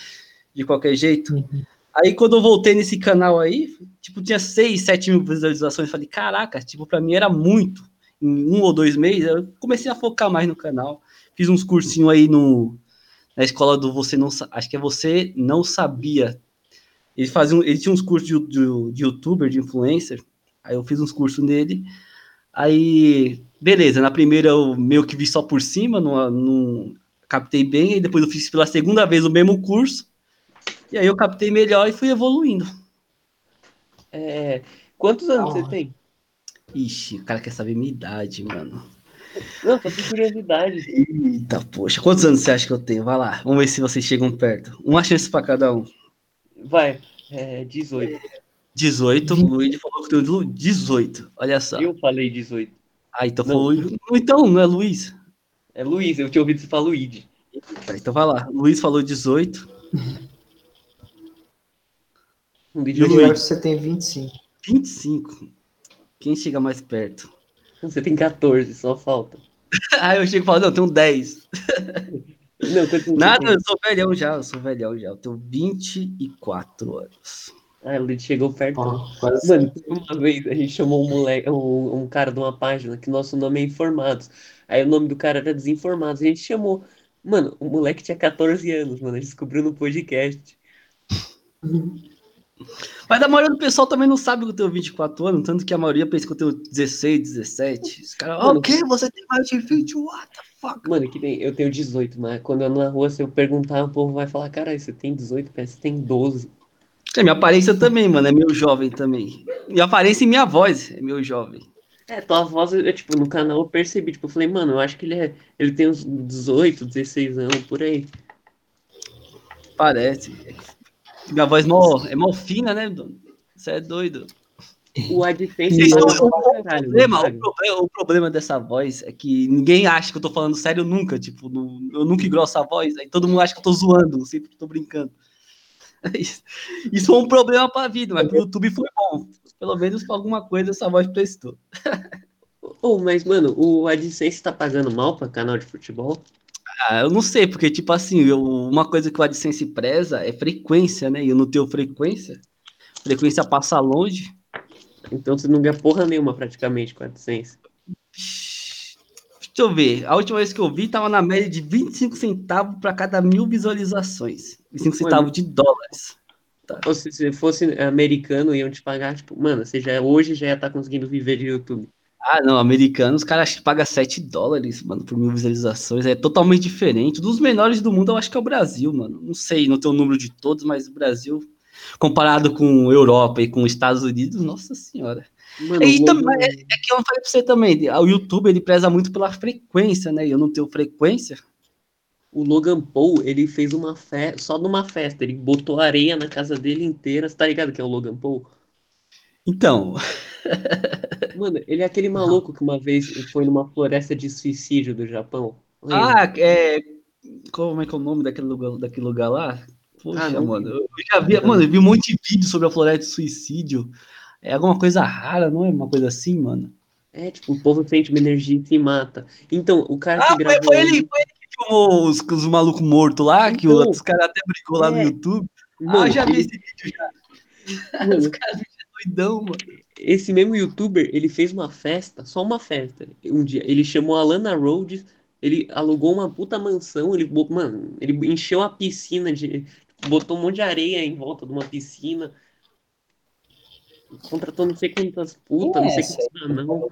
de qualquer jeito. Uhum. Aí quando eu voltei nesse canal aí, tipo, tinha 6, 7 mil visualizações. Falei, caraca, tipo, pra mim era muito. Em um ou dois meses, eu comecei a focar mais no canal. Fiz uns cursinhos aí no, na escola do Você Não Acho que é Você Não Sabia. Ele, fazia, ele tinha uns cursos de, de, de youtuber, de influencer. Aí eu fiz uns cursos nele. Aí, beleza, na primeira eu meio que vi só por cima, não, não captei bem. Aí depois eu fiz pela segunda vez o mesmo curso. E aí eu captei melhor e fui evoluindo. É. Quantos anos Ah. você tem? Ixi, o cara quer saber minha idade, mano. Não, só por curiosidade. Eita, poxa, quantos anos você acha que eu tenho? Vai lá, vamos ver se vocês chegam perto. Uma chance pra cada um. Vai, é 18. 18, o Luigi falou que tenho 18. Olha só. Eu falei 18. Ah, então Não. foi. Então, não é Luiz? É Luiz, eu tinha ouvido você falar Luigi. Tá, então vai lá. Luiz falou 18. (laughs) Um E vídeo o Luiz? que você tem 25. 25. Quem chega mais perto? Você tem 14, só falta. (laughs) Ah, eu chego e falo, não, eu tenho 10. (laughs) Não, Nada, eu sou velhão já, eu sou velhão já. Eu tenho 24 anos. Ah, ele chegou perto. Quase Mano, uma vez a gente chamou um moleque, um, um cara de uma página que nosso nome é Informados. Aí o nome do cara era Desinformados. A gente chamou. Mano, o moleque tinha 14 anos, mano. A gente descobriu no podcast. Mas a maioria do pessoal também não sabe que eu tenho 24 anos, tanto que a maioria pensa que eu tenho 16, 17. Os caras, o quê? Você tem mais de 20? What the fuck? Mano, que nem eu tenho 18, mas quando eu ando na rua, se eu perguntar, o povo vai falar, caralho, você tem 18, parece que você tem 12. É, minha aparência também, mano, é meio jovem também. Minha aparência e minha voz é meio jovem. É, tua voz, eu, tipo, no canal eu percebi, tipo, eu falei, mano, eu acho que ele é. Ele tem uns 18, 16 anos, por aí. Parece. Minha voz mó, é mó fina, né? Você é doido. O AdSense paga o- problema, o, problema, o problema dessa voz é que ninguém acha que eu tô falando sério nunca. Tipo, eu nunca engrosso a voz, aí todo mundo acha que eu tô zoando, sempre que tô brincando. (laughs) Isso, isso é um problema pra vida, mas pro YouTube foi bom. Pelo menos pra alguma coisa essa voz prestou. (laughs) Ô, mas, mano, o AdSense tá pagando mal pra canal de futebol? Ah, eu não sei, porque, tipo assim, eu- uma coisa que o AdSense preza é frequência, né? E eu não tenho frequência. Frequência passa longe. Então você não ganha porra nenhuma praticamente com o AdSense. Deixa eu ver. A última vez que eu vi tava na média de 25 centavos para cada mil visualizações. 25 centavos de dólares. Ou se você fosse americano, iam te pagar, tipo, mano, você já hoje já ia estar conseguindo viver de YouTube. Ah, não, americanos, os caras acham que paga 7 dólares, mano, por mil visualizações. É totalmente diferente. Dos menores do mundo, eu acho que é o Brasil, mano. Não sei, não tenho o número de todos, mas o Brasil, comparado com Europa e com Estados Unidos, nossa senhora. Mano, E também, é, é que eu falei pra você também, o YouTube ele preza muito pela frequência, né? E eu não tenho frequência. o Logan Paul, ele fez uma festa, só numa festa, ele botou areia na casa dele inteira. Você tá ligado que é o Logan Paul? Então, (laughs) Mano, ele é aquele maluco que uma vez foi numa floresta de suicídio do Japão. Lembra? ah, é. Como é que é o nome daquele lugar, daquele lugar lá? Poxa, Ah, mano, eu já vi, mano, eu vi um monte de vídeo sobre a floresta de suicídio. É alguma coisa rara, não é uma coisa assim, mano? É, tipo, o povo sente uma energia e se mata. Então, o cara que Ah, foi, gravou. foi ele, foi ele que filmou os, os malucos mortos lá, que Então, os caras até brigou lá no é. YouTube. Mano, ah, já vi esse vídeo já. mano, (laughs) Os caras é doidão, mano. esse mesmo youtuber, ele fez uma festa, só uma festa. Um dia, ele chamou a Lana Rhodes, ele alugou uma puta mansão, ele, mano, ele encheu a piscina de, botou um monte de areia em volta de uma piscina. Contratou não sei quantas putas, não sei essa? quantos não.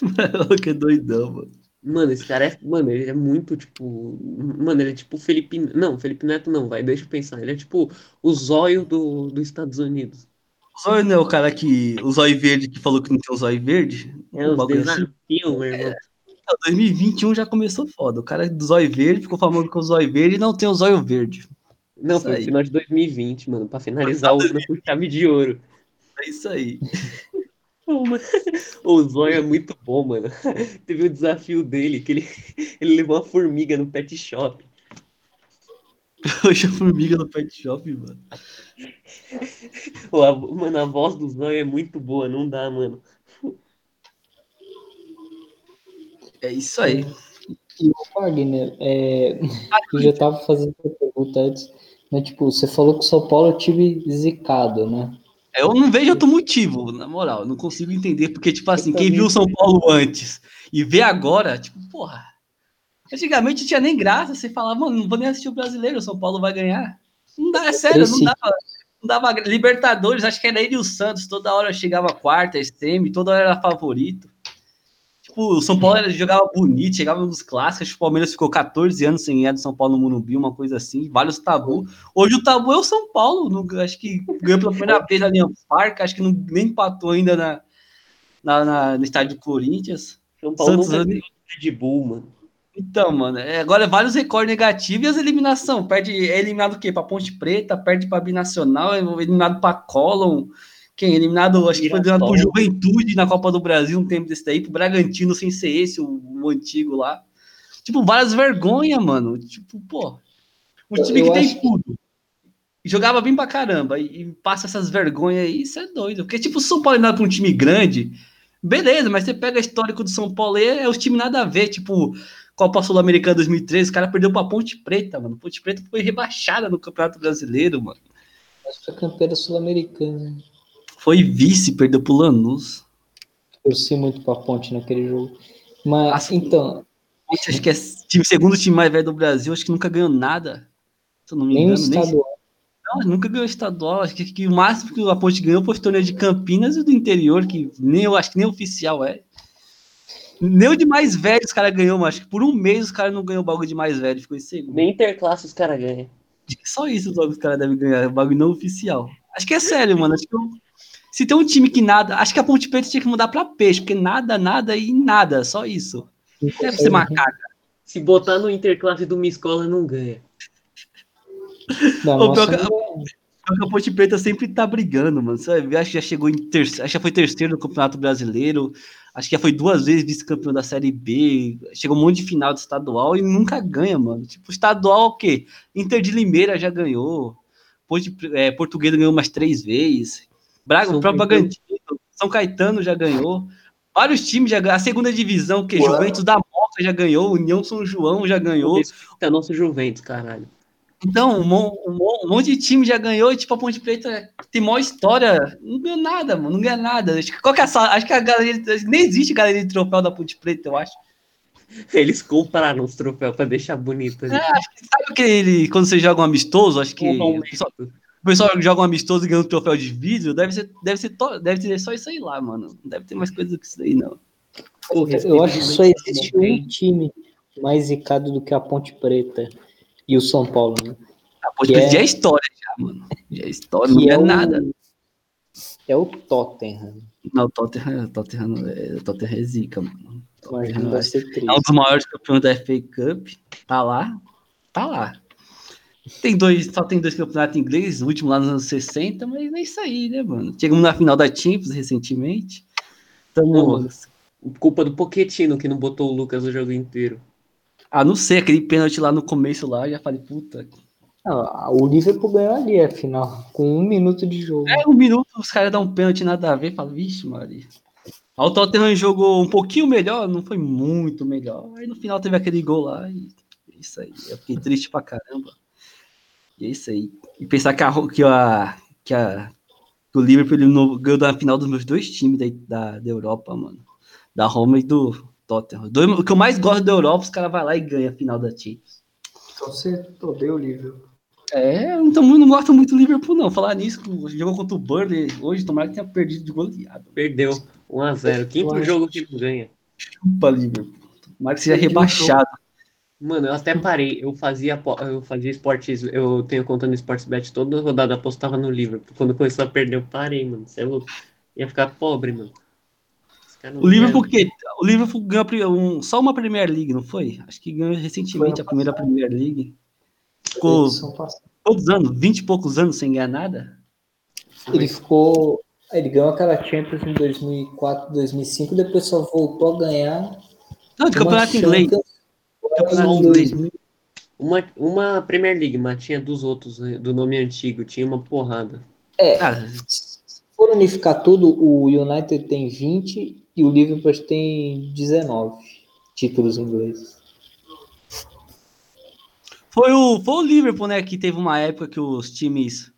(laughs) que doidão, mano. Mano, esse cara é, mano, ele é muito tipo, mano, ele é tipo o Felipe, não, Felipe Neto não, vai, deixa eu pensar, ele é tipo o zóio do, dos Estados Unidos. O Zóio não é o cara que. O Zóio Verde que falou que não tem o Zóio Verde? É Um os bagulho assim. desafios, meu irmão. Não, 2021 já começou foda. O cara do Zóio Verde ficou famoso com o Zóio Verde e não tem o Zóio Verde. Não, Isso foi final de 2020, mano, pra finalizar o ano com chave de ouro. É isso aí. (laughs) O Zóio é muito bom, mano. (laughs) Teve o desafio dele, que ele, (laughs) ele levou uma formiga no pet shop. Hoje a formiga no pet shop, mano. (laughs) A, mano, a voz do Zóio é muito boa, não dá, mano. É isso aí. E o Wagner, é, eu já estava fazendo essa pergunta antes, né? Tipo, você falou que o São Paulo é time zicado, né? Eu não vejo outro motivo, na moral. Eu não consigo entender, porque, tipo assim, quem viu o São Paulo antes e vê agora, tipo, porra. Antigamente não tinha nem graça. Você falava, mano, não vou nem assistir o brasileiro, o São Paulo vai ganhar. Não dá, é sério, não dava. Não dava Libertadores, acho que era ele e o Santos, toda hora chegava quarta, semi, toda hora era favorito. Tipo, o São Paulo era- jogava bonito, chegava nos clássicos, o Palmeiras ficou 14 anos sem ganhar do São Paulo no Morumbi, uma coisa assim, vários tabu. Hoje o tabu é o São Paulo, não- acho que ganhou pela primeira vez ali no Parque, acho que não, nem empatou ainda na, na- na- no estádio do Corinthians. São Paulo Santos nunca ganhou Red Bull, mano. Então, mano, é, agora é vários recordes negativos e as eliminações. Perde, é eliminado o quê? Pra Ponte Preta, perde pra Binacional, é eliminado pra Colon. Quem? Eliminado, acho que foi eliminado por. Juventude na Copa do Brasil, um tempo desse daí, pro Bragantino sem ser esse, o, o antigo lá. Tipo, várias vergonhas, mano. Tipo, pô. Um time Eu que tem que- tudo. E Jogava bem pra caramba. E, e passa essas vergonhas aí, isso é doido. Porque, tipo, o São Paulo eliminado pra um time grande, beleza, mas você pega o histórico do São Paulo aí, é os times nada a ver. Tipo, Copa Sul-Americana 2013, o cara perdeu pra Ponte Preta, mano. Ponte Preta foi rebaixada no Campeonato Brasileiro, mano. Mas foi campeã sul-americana. Foi vice, perdeu pro Lanús. Torci muito pra ponte naquele jogo. Mas, Nossa, então, acho que é time, segundo time mais velho do Brasil, acho que nunca ganhou nada. Se eu não me nem o engano, nem, estadual. Não, nunca ganhou estadual. Acho que, que o máximo que a Ponte ganhou foi o torneio de Campinas e do interior, que nem eu acho que nem oficial é. Nem o de mais velho os caras ganhou, mas acho que por um mês os caras não ganhou o bagulho de mais velho, ficou em segundo. Nem interclasse os caras ganham. Só isso os os caras devem ganhar, o bagulho não oficial. Acho que é sério, mano. Acho que eu- se tem um time que nada, acho que a Ponte Preta tinha que mudar pra peixe, porque nada, nada e nada, só isso. Deve ser macaco. Se botar no interclasse de uma escola, não ganha. Ô, pior nossa, que- Só que a Ponte Preta sempre tá brigando, mano. Sabe? Acho que já chegou em terceiro, acho que já foi terceiro no Campeonato Brasileiro. Acho que já foi duas vezes vice-campeão da Série B. Chegou um monte de final de estadual e nunca ganha, mano. Tipo, estadual o quê? Inter de Limeira já ganhou. Ponte, é, Portuguesa ganhou umas três vezes. Braga, São o. Bragantino, São Caetano já ganhou. Vários times já ganhou. A segunda divisão, que Ué. Juventus da Moca já ganhou. União São João já ganhou. Respeita nosso Juventus, caralho. Então, um, um um monte de time já ganhou e, tipo, a Ponte Preta tem maior história. Não ganhou nada, mano. Não ganha nada. Acho que, qual que é acho que a galeria. Nem existe galeria de troféu da Ponte Preta, eu acho. Eles compraram os troféus pra deixar bonito ali. É, acho que sabe aquele. Quando você joga um amistoso, acho que. Um O pessoal, o pessoal joga um amistoso e ganha um troféu de vidro. Deve ser, deve ser, to- deve ter só isso aí lá, mano. Não deve ter mais coisa do que isso aí, não. Pô, Eu acho que só existe um time mais zicado do que a Ponte Preta e o São Paulo, né? A Ponte Que Preta é- já é história, já, mano. Já é história, não Que ganha é o- nada. É o Tottenham. Não, o Tottenham, o Tottenham, não é- o Tottenham é zica, mano. Tottenham não é- vai ser É um triste. dos maiores campeões da FA Cup. Tá lá. Tá lá. Tem dois, só tem dois campeonatos ingleses, o último lá nos anos 60, mas é isso aí, né, mano? Chegamos na final da Champions recentemente. Estamos. Culpa do Poquetino que não botou o Lucas o jogo inteiro. Ah, não sei, aquele pênalti lá no começo lá, já falei, puta. Ah, o Liverpool ganhou ali a final, com um minuto de jogo. É, um minuto, os caras dão um pênalti nada a ver, fala, vixe, Maria. O Tottenham jogou um pouquinho melhor, não foi muito melhor. Aí no final teve aquele gol lá e é isso aí. Eu fiquei triste pra caramba. E é isso aí. E pensar que a, que a, que a que o Liverpool ganhou da final dos meus dois times da, da, da Europa, mano. Da Roma e do Tottenham. Dois- o que eu mais gosto da Europa, os caras vão lá e ganham a final da Champions. Então você odeia o Liverpool. É, eu não, tô- não gosto muito do Liverpool, não. Falar nisso, que jogou contra o Burnley hoje, tomara que tenha perdido de goleada. Perdeu 1x0. Quinto Ué. jogo que não ganha. Chupa, Liverpool. Tomara que seja rebaixado. Mano, eu até parei. Eu fazia, eu fazia esportes. Eu tenho conta no Sportsbet toda rodada, apostava no Liverpool. Quando começou a perder, eu parei, mano. Você é louco. Ia ficar pobre, mano. O Liverpool, que, o Liverpool ganhou um- só uma Premier League, não foi? Acho que ganhou recentemente a primeira Premier League. Ficou quantos anos? 20 e poucos anos sem ganhar nada? Ele ficou. Ele ganhou aquela Champions em 2004, 2005, depois só voltou a ganhar. Não, de campeonato inglês. Campeonato inglês. 2000. Uma, uma Premier League, mas tinha dos outros, né, do nome antigo. Tinha uma porrada. Ah, Se for unificar tudo, o United tem 20 e o Liverpool tem 19 títulos ingleses. foi, o, foi o Liverpool, né? Que teve uma época que os times.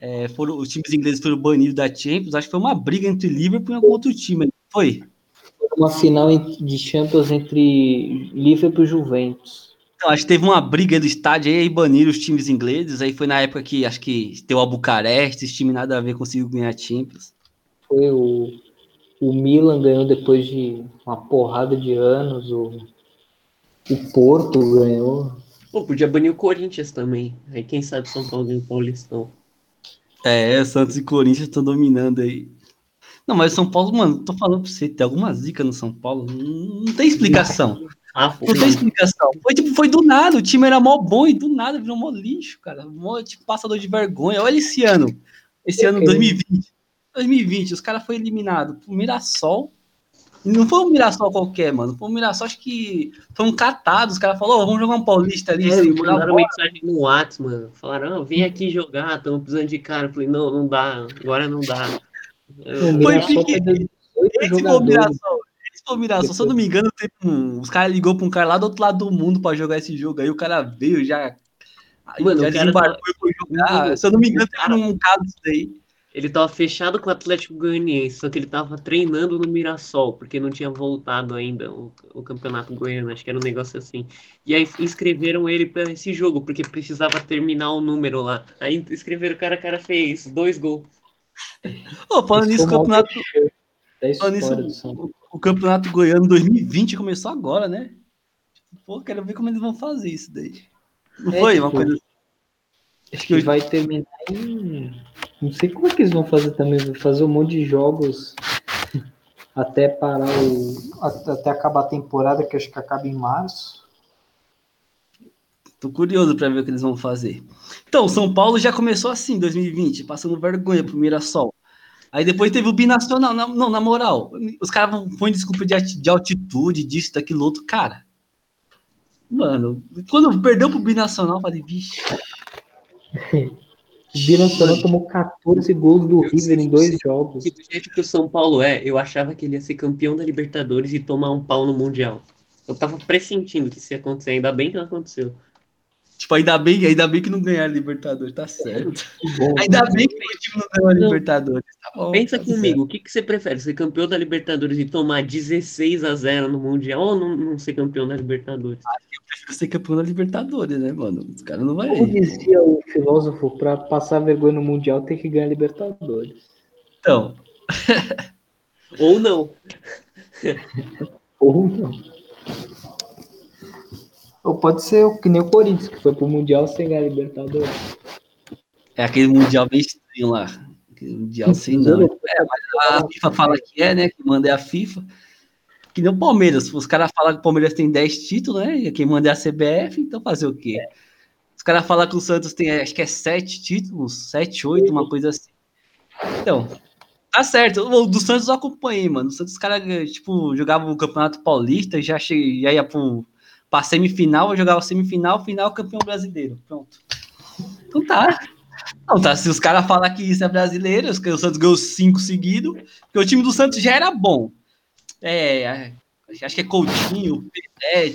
é, foram, os times ingleses foram banidos da Champions. Acho que foi uma briga entre Liverpool e algum outro time. Foi? Uma final de Champions entre Liverpool e Juventus. Então, acho que teve uma briga do estádio aí, aí baniram os times ingleses. Aí foi na época que acho que teve o Bucareste, esse time nada a ver conseguiu ganhar a Champions. Foi o, o Milan ganhou depois de uma porrada de anos. O, o Porto ganhou. Pô, podia banir o Corinthians também. Aí quem sabe São Paulo ganha o Paulistão. É, Santos e Corinthians estão dominando aí. Não, mas o São Paulo, mano, tô falando pra você, tem alguma zica no São Paulo? Não, não tem explicação. (laughs) Ah, Não tem explicação. Foi, tipo, foi do nada, o time era mó bom e do nada virou mó lixo, cara. Mó, tipo, passador de vergonha. Olha esse ano. Esse ano, 2020. 2020, os caras foram eliminados pro Mirassol. E não foi um Mirassol qualquer, mano. Foi um Mirassol, acho que foram catados. Os caras falaram, "Ô, vamos jogar um paulista ali. É, jogar mandaram bola." mensagem no WhatsApp, mano. Falaram, ah, vem aqui jogar, estamos precisando de cara. Eu falei, não, não dá, agora não dá. Eu- Foi 18 Esse foi o. Mirassol. Esse foi o Mirassol. Se eu não me engano, teve um, os caras ligou pra um cara lá do outro lado do mundo pra jogar esse jogo. Aí o cara veio já. aí Mano, já o cara desembarcou e foi jogar. Se eu não me engano, teve um caso disso daí. Ele tava fechado com o Atlético Goianiense, só que ele tava treinando no Mirassol, porque não tinha voltado ainda o, o Campeonato Goiano, acho que era um negócio assim. E aí inscreveram ele para esse jogo, porque precisava terminar o número lá. Aí inscreveram o cara, o cara fez dois gols. Ô, falando nisso, o campeonato. Falando nisso, o, o Campeonato Goiano 2020 começou agora, né? Pô, quero ver como eles vão fazer isso daí. Não é, foi tipo, uma coisa. Assim? Acho que vai terminar em não sei como é que eles vão fazer também, vão fazer um monte de jogos até parar o. até acabar a temporada, que acho que acaba em março. Tô curioso para ver o que eles vão fazer. Então, São Paulo já começou assim, 2020, passando vergonha pro Mirassol. Aí depois teve o binacional. Não, não na moral, os caras põem desculpa de, de altitude, disso, daquilo, outro. Cara, mano, quando perdeu pro binacional, eu falei, bicho. (laughs) O Binacional tomou 14 gols do River em dois jogos. do jeito que o São Paulo é, eu achava que ele ia ser campeão da Libertadores e tomar um pau no Mundial. Eu tava pressentindo que isso ia acontecer, ainda bem que não aconteceu. Tipo, ainda bem, ainda bem que não ganharam a Libertadores, tá certo. Bom, ainda bem que o time não ganhou a Libertadores. Tá bom, Pensa tá comigo, certo. o que, que você prefere? Ser campeão da Libertadores e tomar 16 a 0 no Mundial ou não, não ser campeão da Libertadores? Ah, eu prefiro ser campeão da Libertadores, né, mano? Os caras não vão. Como dizia o filósofo, pra passar vergonha no Mundial tem que ganhar a Libertadores. Então. (laughs) ou não. ou não. Ou pode ser que nem o Corinthians, que foi pro Mundial sem ganhar Libertadores. É aquele Mundial bem estranho lá. Aquele Mundial sem não. É, mas a FIFA fala que é, né? Que manda é a FIFA. Que nem o Palmeiras. Os caras falam que o Palmeiras tem 10 títulos, né? Quem manda é a CBF, então fazer o quê? É. Os caras falam que o Santos tem, acho que é 7 títulos, 7, 8, uma coisa assim. Então, tá certo. O do Santos eu acompanhei, mano. O Santos, os caras, tipo, jogavam o Campeonato Paulista, já, cheguei, já ia pro para semifinal, o semifinal, final, campeão brasileiro. Pronto. Então tá. Não, tá. Se os caras falar que isso é brasileiro, o Santos ganhou cinco seguidos, porque o time do Santos já era bom. É, acho que é Coutinho, Pelé,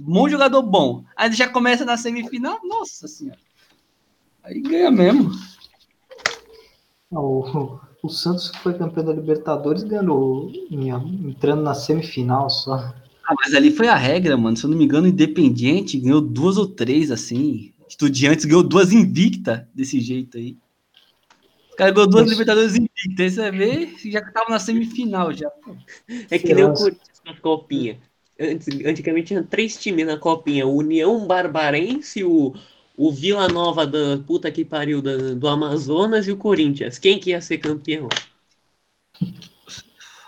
um monte de jogador bom. Aí já começa na semifinal, nossa senhora. Aí ganha mesmo. O, o Santos foi campeão da Libertadores ganhou entrando na semifinal só. Ah, mas ali foi a regra, mano. Se eu não me engano, Independiente ganhou duas ou três, assim. Estudiantes ganhou duas invicta desse jeito aí. Ganhou duas Libertadores invictas. Você vê, já tava na semifinal já. É que nem o Corinthians na Copinha. Antigamente tinha três times na Copinha: o União Barbarense, o, o Vila Nova da puta que pariu da, do Amazonas e o Corinthians. Quem que ia ser campeão?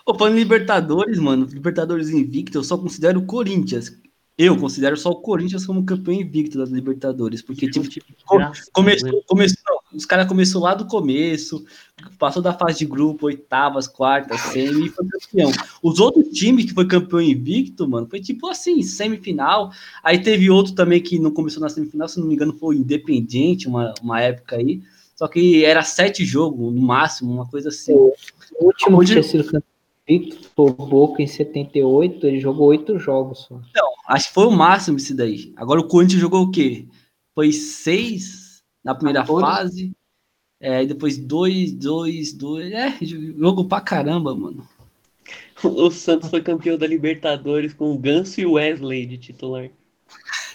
Ô, falando Libertadores, mano, Libertadores invicto, eu só considero o Corinthians. Eu considero só o Corinthians como campeão invicto das Libertadores, porque tipo, tipo começou, né? começou, os caras começou lá do começo, passou da fase de grupo, oitavas, quartas, semi e foi campeão. Os outros times que foi campeão invicto, mano, foi tipo assim, semifinal. Aí teve outro também que não começou na semifinal, se não me engano, foi o Independente, uma, uma época aí. Só que era sete jogos no máximo, uma coisa assim. O último Hoje, sido campeão Victor Boca em 78, ele jogou oito jogos só. Não, acho que foi o máximo isso daí. Agora o Corinthians jogou o quê? Foi seis na primeira 14. fase. É, depois dois, dois, dois. É, jogo pra caramba, mano. O Santos foi campeão da Libertadores com o Ganso e o Wesley de titular.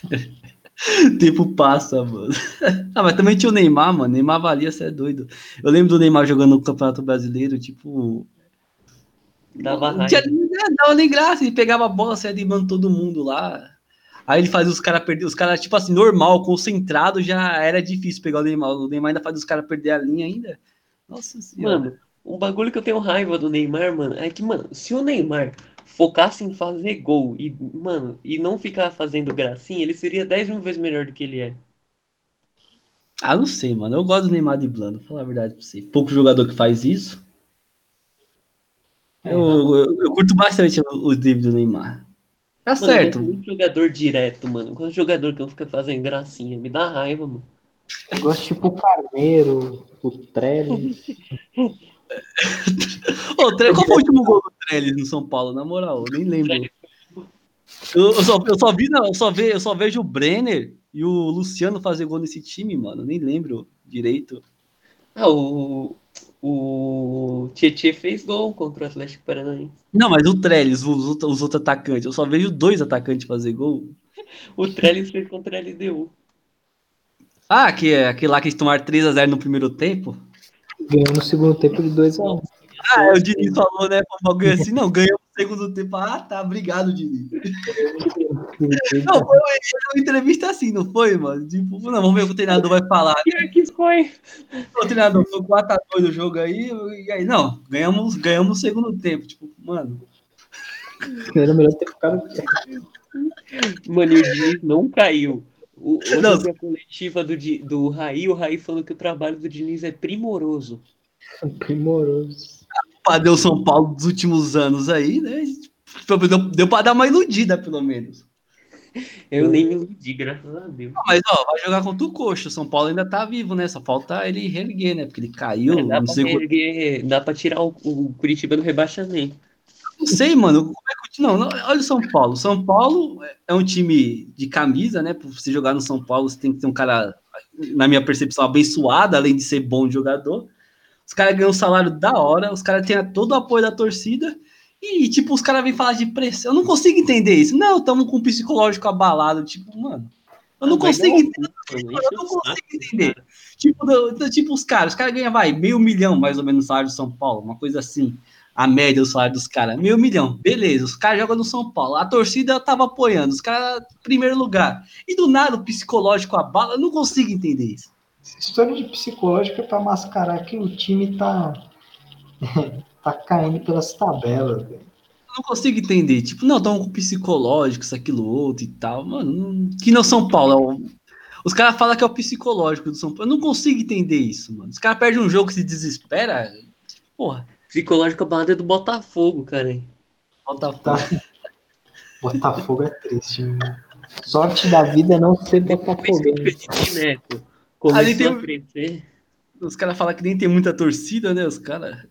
(laughs) Tempo passa, mano. (laughs) Ah, mas também tinha o Neymar, mano. Neymar valia, você é doido. Eu lembro do Neymar jogando no Campeonato Brasileiro, tipo, Dava raiva. Não dava nem graça, ele pegava a bola, saia driblando todo mundo lá. Aí ele fazia os caras perder, os caras, tipo assim, normal, concentrado, já era difícil pegar o Neymar. O Neymar ainda faz os caras perder a linha ainda. Nossa senhora. Mano, um bagulho que eu tenho raiva do Neymar, mano, é que, mano, se o Neymar focasse em fazer gol e, mano, e não ficar fazendo gracinha, ele seria 10 mil vezes melhor do que ele é. Ah, não sei, mano. Eu gosto do Neymar de blando, falar a verdade pra você. Pouco jogador que faz isso. Eu, eu, eu, curto bastante o drible do Neymar. Tá mano, certo. Um jogador direto, mano. Quando jogador que não fica fazendo gracinha, me dá raiva, mano. Eu gosto tipo o Carneiro, o Trellis. (laughs) Ô, Trellis, qual foi o último gol do Trellis no São Paulo? Na moral, eu nem lembro. Eu, eu, só, eu, só vi, não, eu, só ve, eu só vejo o Brenner e o Luciano fazer gol nesse time, mano. Eu nem lembro direito. Ah, o. O Tietê fez gol contra o Atlético Paranaense. Não, mas o Trellis, os, outros- os outros atacantes, eu só vejo dois atacantes fazer gol. O Trellis fez contra a LDU. Ah, que é aquele lá que eles tomaram 3x0 no primeiro tempo. Ganhou no segundo tempo de 2x1. Ah, é, o Diniz falou, né? Um bagulho assim, não, ganhamos no segundo tempo. Ah, tá, obrigado, Diniz. (laughs) Não, foi uma entrevista assim, não foi, mano? Tipo, não, vamos ver o que o treinador vai falar. Que foi. O treinador foi 4x2 no jogo aí, e aí, não, ganhamos, ganhamos no segundo tempo. Tipo, mano, Era melhor ter ficado Mano, e o Diniz não caiu. O, Não. vi a coletiva do, do Raí, o Raí falou que o trabalho do Diniz é primoroso. primoroso. Padrão São Paulo dos últimos anos aí, né? Tipo, Deu, deu pra dar uma iludida, pelo menos. Eu nem me iludi, graças a Deus. Não, mas, ó, vai jogar contra o Coxa. O São Paulo ainda tá vivo, né? Só falta ele reerguer, né? Porque ele caiu, dá, não pra sei, erguer- dá pra tirar o, o Curitiba do rebaixamento. não sei, mano. Como é que, não, não, olha o São Paulo. São Paulo é um time de camisa, né? Pra você jogar no São Paulo, você tem que ter um cara, na minha percepção, abençoado, além de ser bom jogador. Os caras ganham um salário da hora, os caras têm todo o apoio da torcida. E, tipo, os caras vêm falar de pressão. Eu não consigo entender isso. Não, estamos com o psicológico abalado. Tipo, mano, eu não consigo é entender. Eu enche não consigo entender. Tipo, tipo os caras, os caras ganham, vai, meio milhão mais ou menos no salário do São Paulo, uma coisa assim. A média do salário dos caras, meio milhão. Beleza, os caras jogam no São Paulo. A torcida tava apoiando, os caras, primeiro lugar. E do nada o psicológico abala, eu não consigo entender isso. História de psicológica é pra mascarar que o time tá, (laughs) tá caindo pelas tabelas, velho. Eu não consigo entender. Tipo, não, estão com psicológico, isso, aquilo, outro e tal. Mano, não- que não São Paulo. é o- Os caras falam que é o psicológico do São Paulo. Eu não consigo entender isso, mano. Os caras perdem um jogo e se desespera. Porra, Psicológica balada é do Botafogo, cara. falta Tá. (laughs) Botafogo é triste, mano. Sorte da vida é não ser Botafogo. que começou Ali tem a crescer, Os caras falam que nem tem muita torcida, né? Os caras.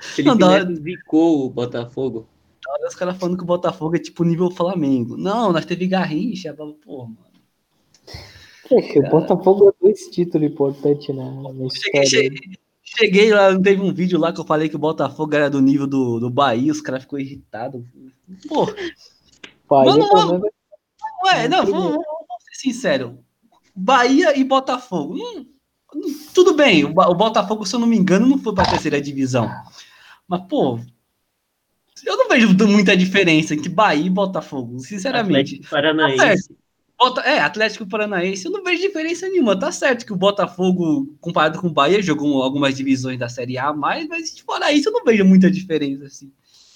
Felipe Não, (laughs) da hora- Neto zicou o Botafogo. Olha os caras falando que o Botafogo é tipo nível Flamengo. Não, nós teve Garrincha. Pô, mano. É que o Botafogo é dois títulos importantes na, na Cheguei, história. cheguei, cheguei lá, não teve um vídeo lá que eu falei que o Botafogo era do nível do, do Bahia, os caras ficou irritados. Pô, Bahia, Mano, menos, ué, não, vamos, vamos ser sincero. Bahia e Botafogo. hum, hum, tudo bem, o, Botafogo, se eu não me engano, não foi pra terceira divisão. Mas, pô, eu não vejo muita diferença entre Bahia e Botafogo, sinceramente. Atlético Paranaense. Bota- É, Atlético Paranaense, eu não vejo diferença nenhuma. Tá certo que o Botafogo, comparado com o Bahia, jogou algumas divisões da Série A a mais, mas fora isso, eu não vejo muita diferença, assim.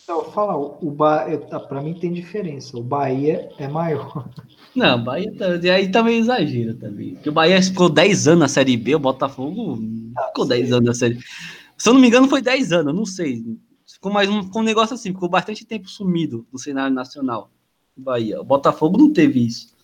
Então, eu vou falar, o ba... tá, pra mim tem diferença. O Bahia é maior. Não, Bahia tá, e aí também exagera também. Porque o Bahia ficou 10 anos na Série B, o Botafogo não ficou 10 anos na Série Se eu não me engano, foi 10 anos, não sei. Ficou mais um, ficou um negócio assim, ficou bastante tempo sumido do cenário nacional. o Bahia. O Botafogo não teve isso.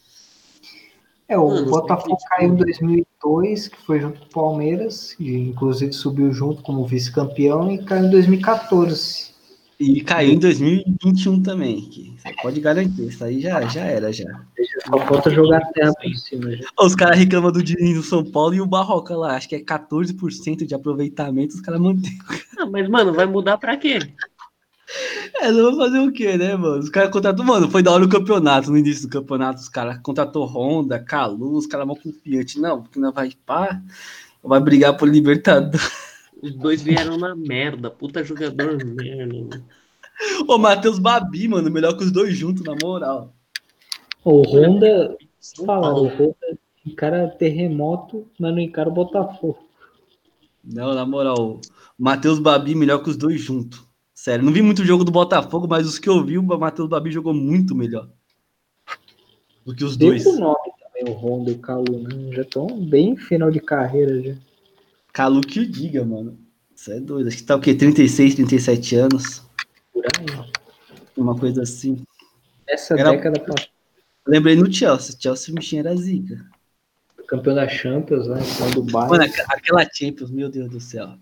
É, o Botafogo caiu em 2002, que foi junto com o Palmeiras, e inclusive subiu junto como vice-campeão, e caiu em 2014. E caiu em 2021 também. Que você pode garantir, isso aí já, já era já. Só falta jogar a terra por cima. Já. Os caras reclamam do Diniz no São Paulo e o Barroca lá, acho que é 14% de aproveitamento, os caras mantêm. Ah, mas, mano, vai mudar pra quê? É, não vou fazer o quê, né, mano? Os caras contratou, mano, foi da hora o campeonato, no início do campeonato, os caras contratou Honda, Calu, os caras mó confiantes. Não, porque não vai pá, vai brigar por Libertador. Os dois vieram na merda. Puta jogador merda. mano. Ô, Matheus Babi, mano, melhor que os dois juntos, na moral. O Honda, São fala, o. Honda encara terremoto, mas não encara o Botafogo. Não, na moral, o Matheus Babi melhor que os dois juntos. Sério, não vi muito jogo do Botafogo, mas os que eu vi, o Matheus Babi jogou muito melhor do que os Deu dois. o nome também, o Honda e o Calu, né? Já estão bem final de carreira já. Calu que o diga, mano. Isso é doido. Acho que tá o quê? 36, 37 anos. Por aí. Uma coisa assim. Essa Era- década passada, Lembrei no Chelsea. Chelsea o era zica. campeão da Champions, né? Final do Bayern. Mano, aqu- aquela Champions, meu Deus do céu.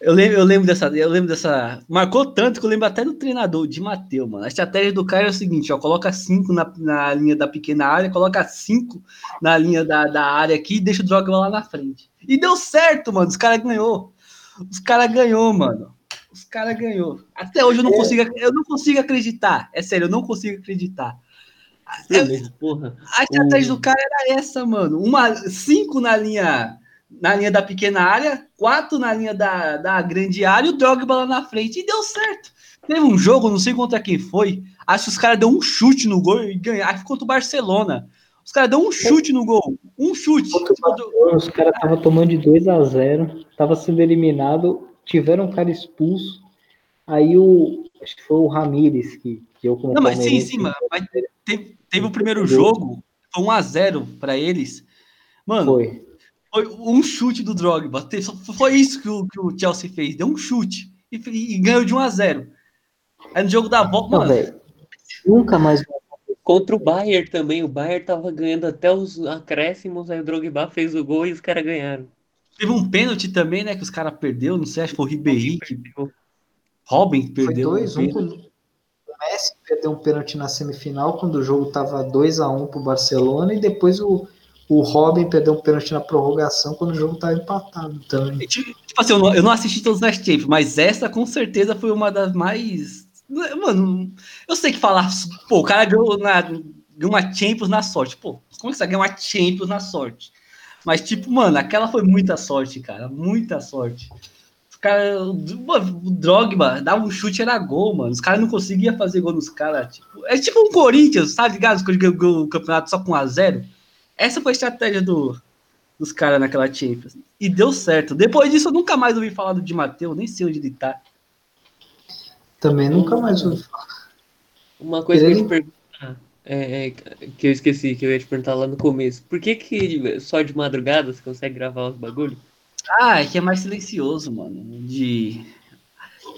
Eu lembro, eu lembro dessa, eu lembro dessa. Marcou tanto que eu lembro até do treinador, de Mateu, mano. A estratégia do cara é o seguinte: ó, coloca cinco na, na linha da pequena área, coloca cinco na linha da, da área aqui e deixa o Drogba lá na frente. E deu certo, mano. Os caras ganhou. Os caras ganhou, mano. Os caras ganhou. Até hoje eu não é. consigo, eu não consigo acreditar. É sério, eu não consigo acreditar. É, porra. A estratégia o... do cara era essa, mano. Uma cinco na linha na linha da pequena área, quatro na linha da, da grande área e o Drogba lá na frente. E deu certo. Teve um jogo, não sei contra quem foi. Acho que os caras deu um chute no gol e ganharam. Acho que contra o Barcelona. Os caras deu um chute no gol. Um chute. Os caras estavam tomando de 2 a 0 Tava sendo eliminado. Tiveram um cara expulso. Aí o. Acho que foi o Ramires que, que eu Não, mas sim, sim, mano. Mas teve, teve o primeiro jogo. Foi 1 a 0 para eles. Mano, foi. Foi um chute do Drogba. Foi isso que o, que o Chelsea fez. Deu um chute e, e ganhou de 1 a 0. Aí no jogo da volta, mano. Véio, nunca mais Contra o Bayern também. O Bayern tava ganhando até os acréscimos. Aí o Drogba fez o gol e os caras ganharam. Teve um pênalti também, né? Que os caras perdeu. Não sei, acho que foi o Ribéry que. Robin perdeu. Foi dois, um, o Messi perdeu um pênalti na semifinal quando o jogo tava 2 a 1 pro Barcelona e depois o o Robin perdeu um pênalti na prorrogação quando o jogo estava empatado também. Tipo, tipo assim, eu não, eu não, assisti todos os Champions, mas essa com certeza foi uma das mais. Mano, eu sei que falar. Pô, o cara ganhou, na, ganhou uma Champions na sorte. Pô, como que você ganhar uma Champions na sorte? Mas, tipo, mano, aquela foi muita sorte, cara. Muita sorte. Os caras. O Drogba dava um chute, era gol, mano. Os caras não conseguiam fazer gol nos caras. Tipo, é tipo um Corinthians, tá ligado? Que ganhou o campeonato só com 1x0. Essa foi a estratégia do, dos caras naquela Champions. E deu certo. Depois disso, eu nunca mais ouvi falar do Di Matteo, nem sei onde ele tá. Também nunca mais ouvi falar. Uma coisa ele... que eu ia te perguntar, é, é, que eu esqueci, que eu ia te perguntar lá no começo. Por que, que só de madrugada você consegue gravar os bagulhos? Ah, é que é mais silencioso, mano. De,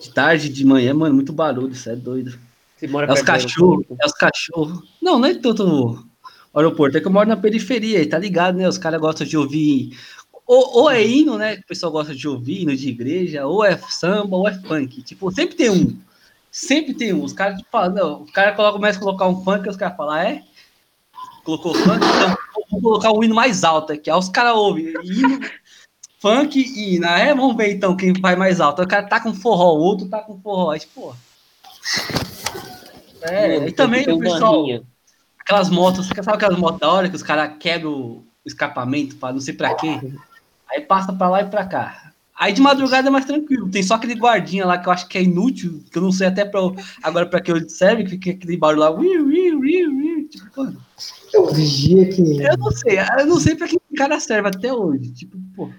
de tarde, de manhã, mano, muito barulho, isso é doido. Você mora é os cachorros, é os cachorros. Não, não é tanto aeroporto. É que eu moro na periferia, e tá ligado, né? Os caras gostam de ouvir. Ou, ou, é hino, né? Que o pessoal gosta de ouvir, hino de igreja, ou é samba, ou é funk. Tipo, sempre tem um. Sempre tem um. Os caras falam, não, o cara coloca, começa a colocar um funk, os caras falam, ah, é? Colocou funk, então vou colocar o hino mais alto aqui. Aí os caras ouvem hino, funk e hino. É, vamos ver então quem vai mais alto. Aí o cara tá com forró, o outro tá com forró. Aí, tipo, É, e também o pessoal. Linha aquelas motos, sabe aquelas motos da hora que os caras quebram o escapamento para não sei para quê? Aí passa para lá e para cá. Aí de madrugada é mais tranquilo. Tem só aquele guardinha lá que eu acho que é inútil, que eu não sei até pra, agora para que ele serve, que fica aquele barulho lá. Ui, ui, ui, ui, tipo, mano. Eu vigia que. Eu não sei, eu não sei para que o cara serve até hoje. Tipo, pô.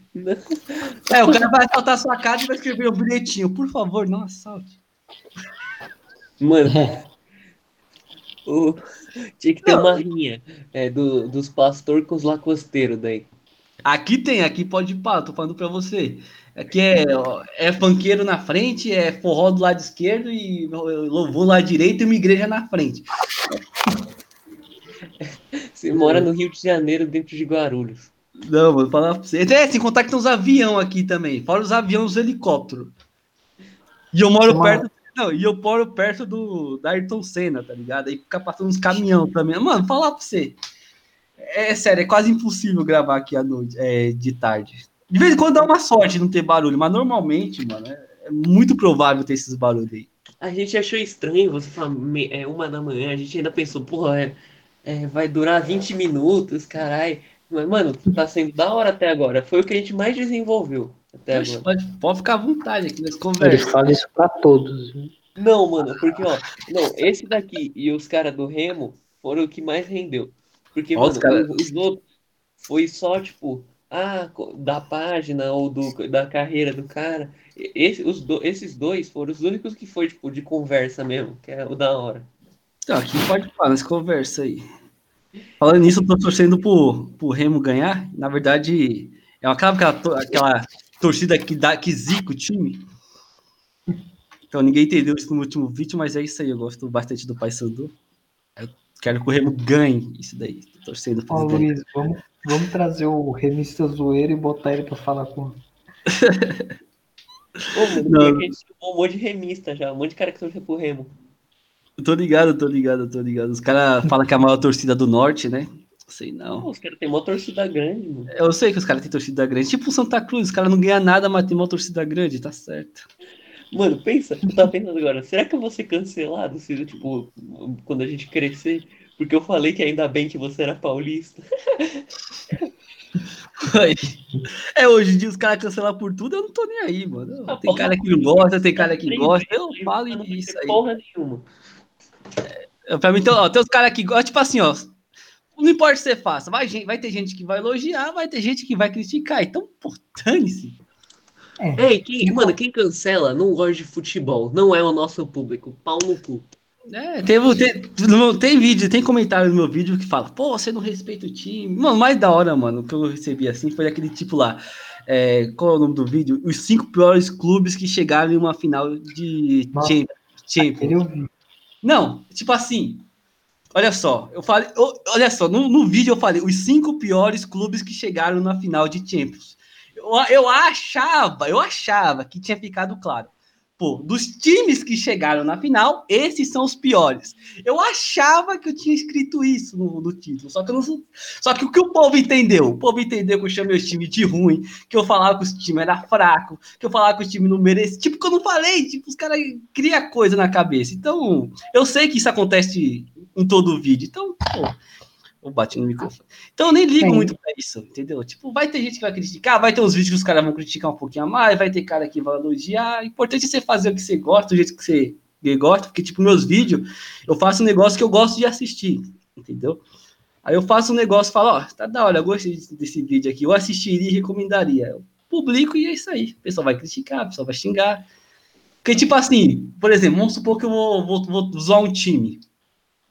É, o cara vai assaltar a sua casa e vai escrever o um bilhetinho. Por favor, não assalte. Mano. o, tinha que ter não. uma rinha é, do, dos pastores com os lacosteiros daí. Aqui tem, aqui pode ir pá, tô falando pra você. Aqui é, é funkeiro na frente, é forró do lado esquerdo e louvor do lado direito e uma igreja na frente. (laughs) Você mora no Rio de Janeiro, dentro de Guarulhos. Não, vou falar pra você. É, sem contar que tem uns aviões aqui também. Fora os aviões, os helicópteros. E eu moro perto não, e eu moro perto do da Ayrton Senna, tá ligado? Aí fica passando uns caminhão também. Mano, falar pra você. É sério, é quase impossível gravar aqui à noite, é, de tarde. De vez em quando dá uma sorte não ter barulho, mas normalmente, mano, é, é muito provável ter esses barulhos aí. A gente achou estranho, você fala, é uma da manhã, a gente ainda pensou, porra, é, é, vai durar 20 minutos, caralho. Mas, mano, tá sendo da hora até agora. Foi o que a gente mais desenvolveu. Até agora. Pode, pode ficar à vontade aqui nessa conversa. Eles falam isso pra todos. Não, mano, porque, ó, não, esse daqui e os caras do Remo foram o que mais rendeu. Porque, mano, cara... os outros foi só, tipo, ah, da página ou do, da carreira do cara. Esse, os do, esses dois foram os únicos que foi, tipo, de conversa mesmo, que é o da hora. Então, aqui pode falar nessa conversa aí. Falando nisso, eu tô torcendo pro, pro Remo ganhar. Na verdade, é uma, aquela, aquela torcida que, dá, que zica o time. Então ninguém entendeu isso no último vídeo, mas é isso aí. Eu gosto bastante do Paysandu. Eu quero que o Remo ganhe isso daí. Tô torcendo Ó, Luiz, vamos, vamos trazer o remista zoeiro e botar ele para falar com. Ô, mano, a gente chamou um monte de remista já, um monte de cara que torce pro Remo. Eu tô ligado, tô ligado, tô ligado. Os caras falam que é a maior torcida do norte, né? Sei Pô, não. os caras têm uma torcida grande, mano. Eu sei que os caras têm torcida grande. Tipo o Santa Cruz, os caras não ganham nada, mas tem uma torcida grande, tá certo. Mano, pensa, eu tava pensando agora, será que eu vou ser cancelado se, tipo, quando a gente crescer? Porque eu falei que ainda bem que você era paulista. É, hoje em dia os caras cancelam por tudo, eu não tô nem aí, mano. Ah, Tem porra, cara que não gosta, tem cara que gosta, eu falo isso aí. Porra nenhuma. É, Pra mim, então, ó, tem os caras que gostam, tipo assim, ó. Não importa se você faça, vai, gente- vai ter gente que vai elogiar, vai ter gente que vai criticar. Então, pô, dane-se. Ei, quem, mano, quem cancela não gosta de futebol, não é o nosso público. Pau no cu. É, teve, tem, tem vídeo, tem comentário no meu vídeo que fala, pô, você não respeita o time. Mano, mais da hora, mano, que eu recebi assim foi aquele tipo lá. é, qual é o nome do vídeo? Os cinco piores clubes que chegaram em uma final de Nossa. Champions. Não, tipo assim. Olha só, eu falei, eu- olha só, no, no vídeo eu falei os cinco piores clubes que chegaram na final de Champions. Eu, eu achava, eu achava que tinha ficado claro. Pô, dos times que chegaram na final, esses são os piores. Eu achava que eu tinha escrito isso no, no título, só que não, só que o que o povo entendeu? O povo entendeu que eu chamei os times de ruim, que eu falava que os times era fraco, que eu falava que o time não merecia. Tipo, que eu não falei, tipo, os caras criam coisa na cabeça. Então, eu sei que isso acontece em todo vídeo. Então, pô, eu bati no microfone. Então, eu nem ligo Sim. muito pra isso, entendeu? Tipo, vai ter gente que vai criticar, vai ter uns vídeos que os caras vão criticar um pouquinho a mais, vai ter cara que vai elogiar. O importante é você fazer o que você gosta, do jeito que você gosta, porque, tipo, meus vídeos, eu faço um negócio que eu gosto de assistir, entendeu? Aí eu faço um negócio e falo, ó, tá da hora, eu gostei desse, vídeo aqui, eu assistiria e recomendaria. Eu publico e é isso aí. O pessoal vai criticar, o pessoal vai xingar. Porque, tipo assim, por exemplo, vamos supor que eu vou, vou, vou usar um time.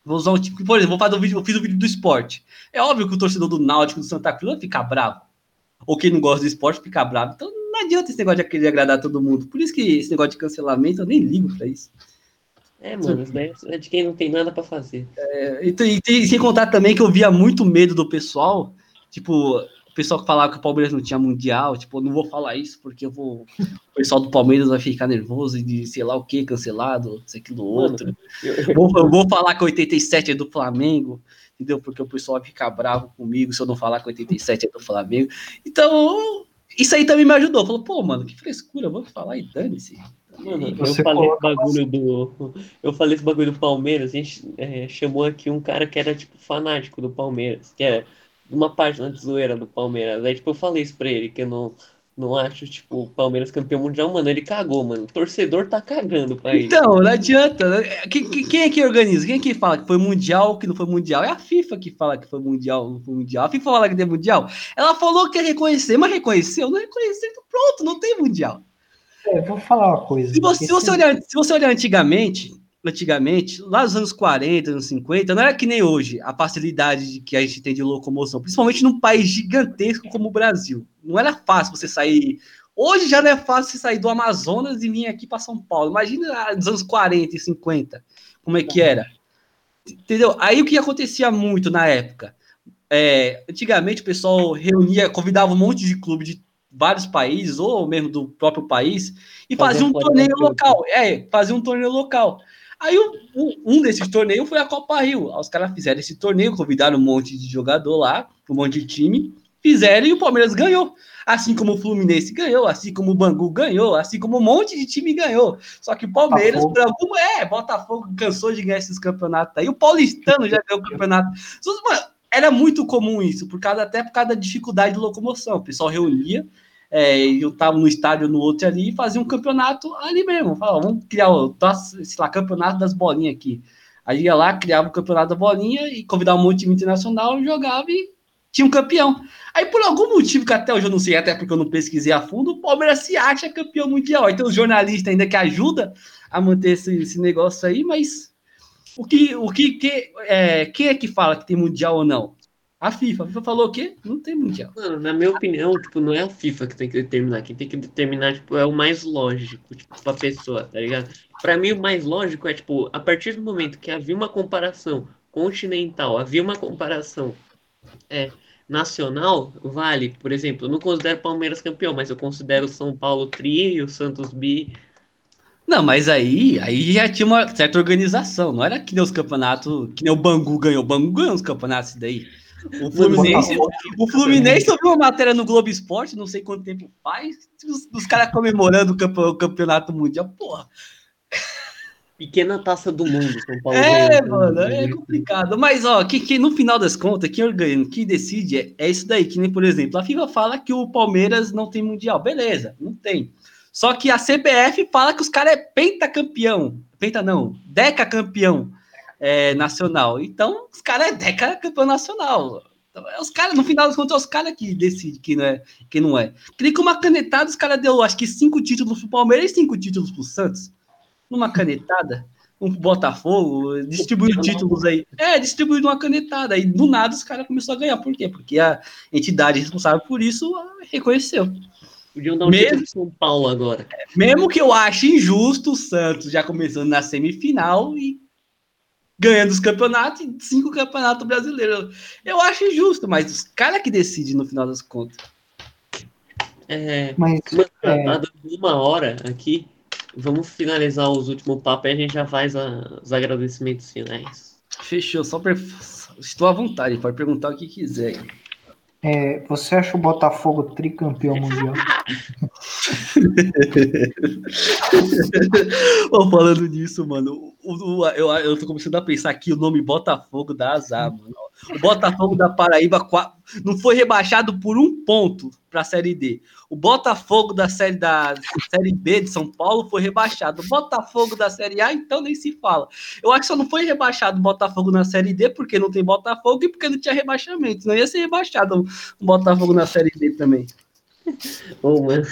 Vou usar um time, por exemplo, vou fazer um vídeo, eu fiz um vídeo do esporte. É óbvio que o torcedor do Náutico, do Santa Cruz, vai ficar bravo. Ou quem não gosta do esporte fica bravo. Então não adianta esse negócio de querer agradar todo mundo. Por isso que esse negócio de cancelamento, eu nem ligo pra isso. É, mano, isso daí é de quem não tem nada pra fazer. E, tem- e tem- sem contar também que eu via muito medo do pessoal, tipo, o pessoal que falava que o Palmeiras não tinha mundial, tipo, eu não vou falar isso porque eu vou. O pessoal do Palmeiras vai ficar nervoso e de sei lá o que, cancelado, isso, aquilo, outro. Eu vou, eu vou falar que 87 é do Flamengo, entendeu? Porque o pessoal vai ficar bravo comigo se eu não falar que 87 é do Flamengo. Então, isso aí também me ajudou. Falou, pô, mano, que frescura, vamos falar e dane-se. Mano, eu Você falei esse bagulho do. Eu falei esse bagulho do Palmeiras, a gente é, chamou aqui um cara que era, tipo, fanático do Palmeiras, que era uma página de zoeira do Palmeiras. Aí, tipo, eu falei isso pra ele, que eu não, não acho, tipo, o Palmeiras campeão mundial, mano. Ele cagou, mano. O torcedor tá cagando pra ele. Então, não adianta. né? Quem, quem- é que organiza? Quem é que fala que foi mundial, que não foi mundial? É a FIFA que fala que foi mundial, não foi mundial. A FIFA fala que tem mundial. Ela falou que ia reconhecer, mas reconheceu, não reconheceu, então pronto, não tem mundial. É, vou falar uma coisa. Se você, se você Esse- olhar, se você olhar antigamente, antigamente, lá nos anos 40, anos 50, não era que nem hoje a facilidade de que a gente tem de locomoção, principalmente num país gigantesco como o Brasil. Não era fácil você sair. Hoje já não é fácil você sair do Amazonas e vir aqui para São Paulo. Imagina nos anos 40 e 50, como é que era. Entendeu? Aí o que acontecia muito na época? É, antigamente o pessoal reunia, convidava um monte de clube de vários países, ou mesmo do próprio país, e Fazia fazia um torneio torneio. local. É, fazia um torneio local. Aí o- um desses torneios foi a Copa Rio. Aí os caras fizeram esse torneio, convidaram um monte de jogador lá, um monte de time, fizeram e o Palmeiras ganhou. Assim como o Fluminense ganhou, assim como o Bangu ganhou, assim como um monte de time ganhou. Só que o Palmeiras, Botafogo. por alguma. É, Botafogo cansou de ganhar esses campeonatos aí. O Paulistano já ganhou o campeonato. Mano, era muito comum isso, por causa, até por causa da dificuldade de locomoção. O pessoal reunia, é, eu tava no estádio no outro ali e fazia um campeonato ali mesmo. Falava, vamos criar o sei lá, campeonato das bolinhas aqui. Aí ia lá, criava o campeonato da bolinha e convidava um monte de time internacional, jogava e tinha um campeão. Aí, por algum motivo que até hoje eu não sei, até porque eu não pesquisei a fundo, o Palmeiras se acha campeão mundial. Aí tem os jornalistas ainda que ajudam a manter esse, esse negócio aí, mas o que, o que, que é, quem é que fala que tem mundial ou não? A FIFA. A FIFA falou o quê? Não tem mundial. Mano, na minha opinião, tipo, não é a FIFA que tem que determinar. Quem tem que determinar, tipo, é o mais lógico, tipo, pra pessoa, tá ligado? Pra mim, o mais lógico é, tipo, a partir do momento que havia uma comparação continental, havia uma comparação é, nacional, vale. Por exemplo, eu não considero Palmeiras campeão, mas eu considero São Paulo tri e o Santos bi. Não, mas aí, aí já tinha uma certa organização, não era que nem os campeonatos, que nem o Bangu ganhou. O Bangu ganhou os campeonatos daí. O Fluminense, o Fluminense ouviu uma matéria no Globo Esporte, não sei quanto tempo faz, os, os caras comemorando o campeonato mundial. Porra, Pequena taça do mundo, São Paulo. É, mano, é complicado. Mas, ó, que, que no final das contas, quem organiza, quem decide é, é isso daí. Que nem, por exemplo, a FIFA fala que o Palmeiras não tem mundial. Beleza, não tem. Só que a CBF fala que os caras é pentacampeão. Penta não, decacampeão é, nacional. Então, os caras é decacampeão nacional. Então, é os caras, no final das contas, é os caras que decidem quem não é. Quem não é. Queria que uma canetada, os caras deu, acho que cinco títulos pro Palmeiras e cinco títulos pro Santos numa canetada, um Botafogo, distribuiu títulos aí. É, distribuiu uma canetada. E do nada os caras começaram a ganhar. Por quê? Porque a entidade responsável por isso reconheceu. Podiam dar um mesmo, São Paulo agora. Mesmo que eu ache injusto o Santos já começando na semifinal e ganhando os campeonatos, cinco campeonatos brasileiros. Eu acho injusto, mas os caras que decidem no final das contas. É, mas, uma, é... Tá uma hora aqui. Vamos finalizar os últimos papos e a gente já faz a, os agradecimentos finais. Fechou, só per... estou à vontade, pode perguntar o que quiser. É, você acha o Botafogo tricampeão mundial? (laughs) Pô, falando nisso, mano, o, eu, eu tô começando a pensar que o nome Botafogo dá azar, mano. O Botafogo da Paraíba não foi rebaixado por um ponto para a Série D. O Botafogo da série, da série B de São Paulo foi rebaixado. O Botafogo da Série A, então nem se fala. Eu acho que só não foi rebaixado o Botafogo na Série D porque não tem Botafogo e porque não tinha rebaixamento. Não ia ser rebaixado o Botafogo na Série D também. Ô, oh, mano.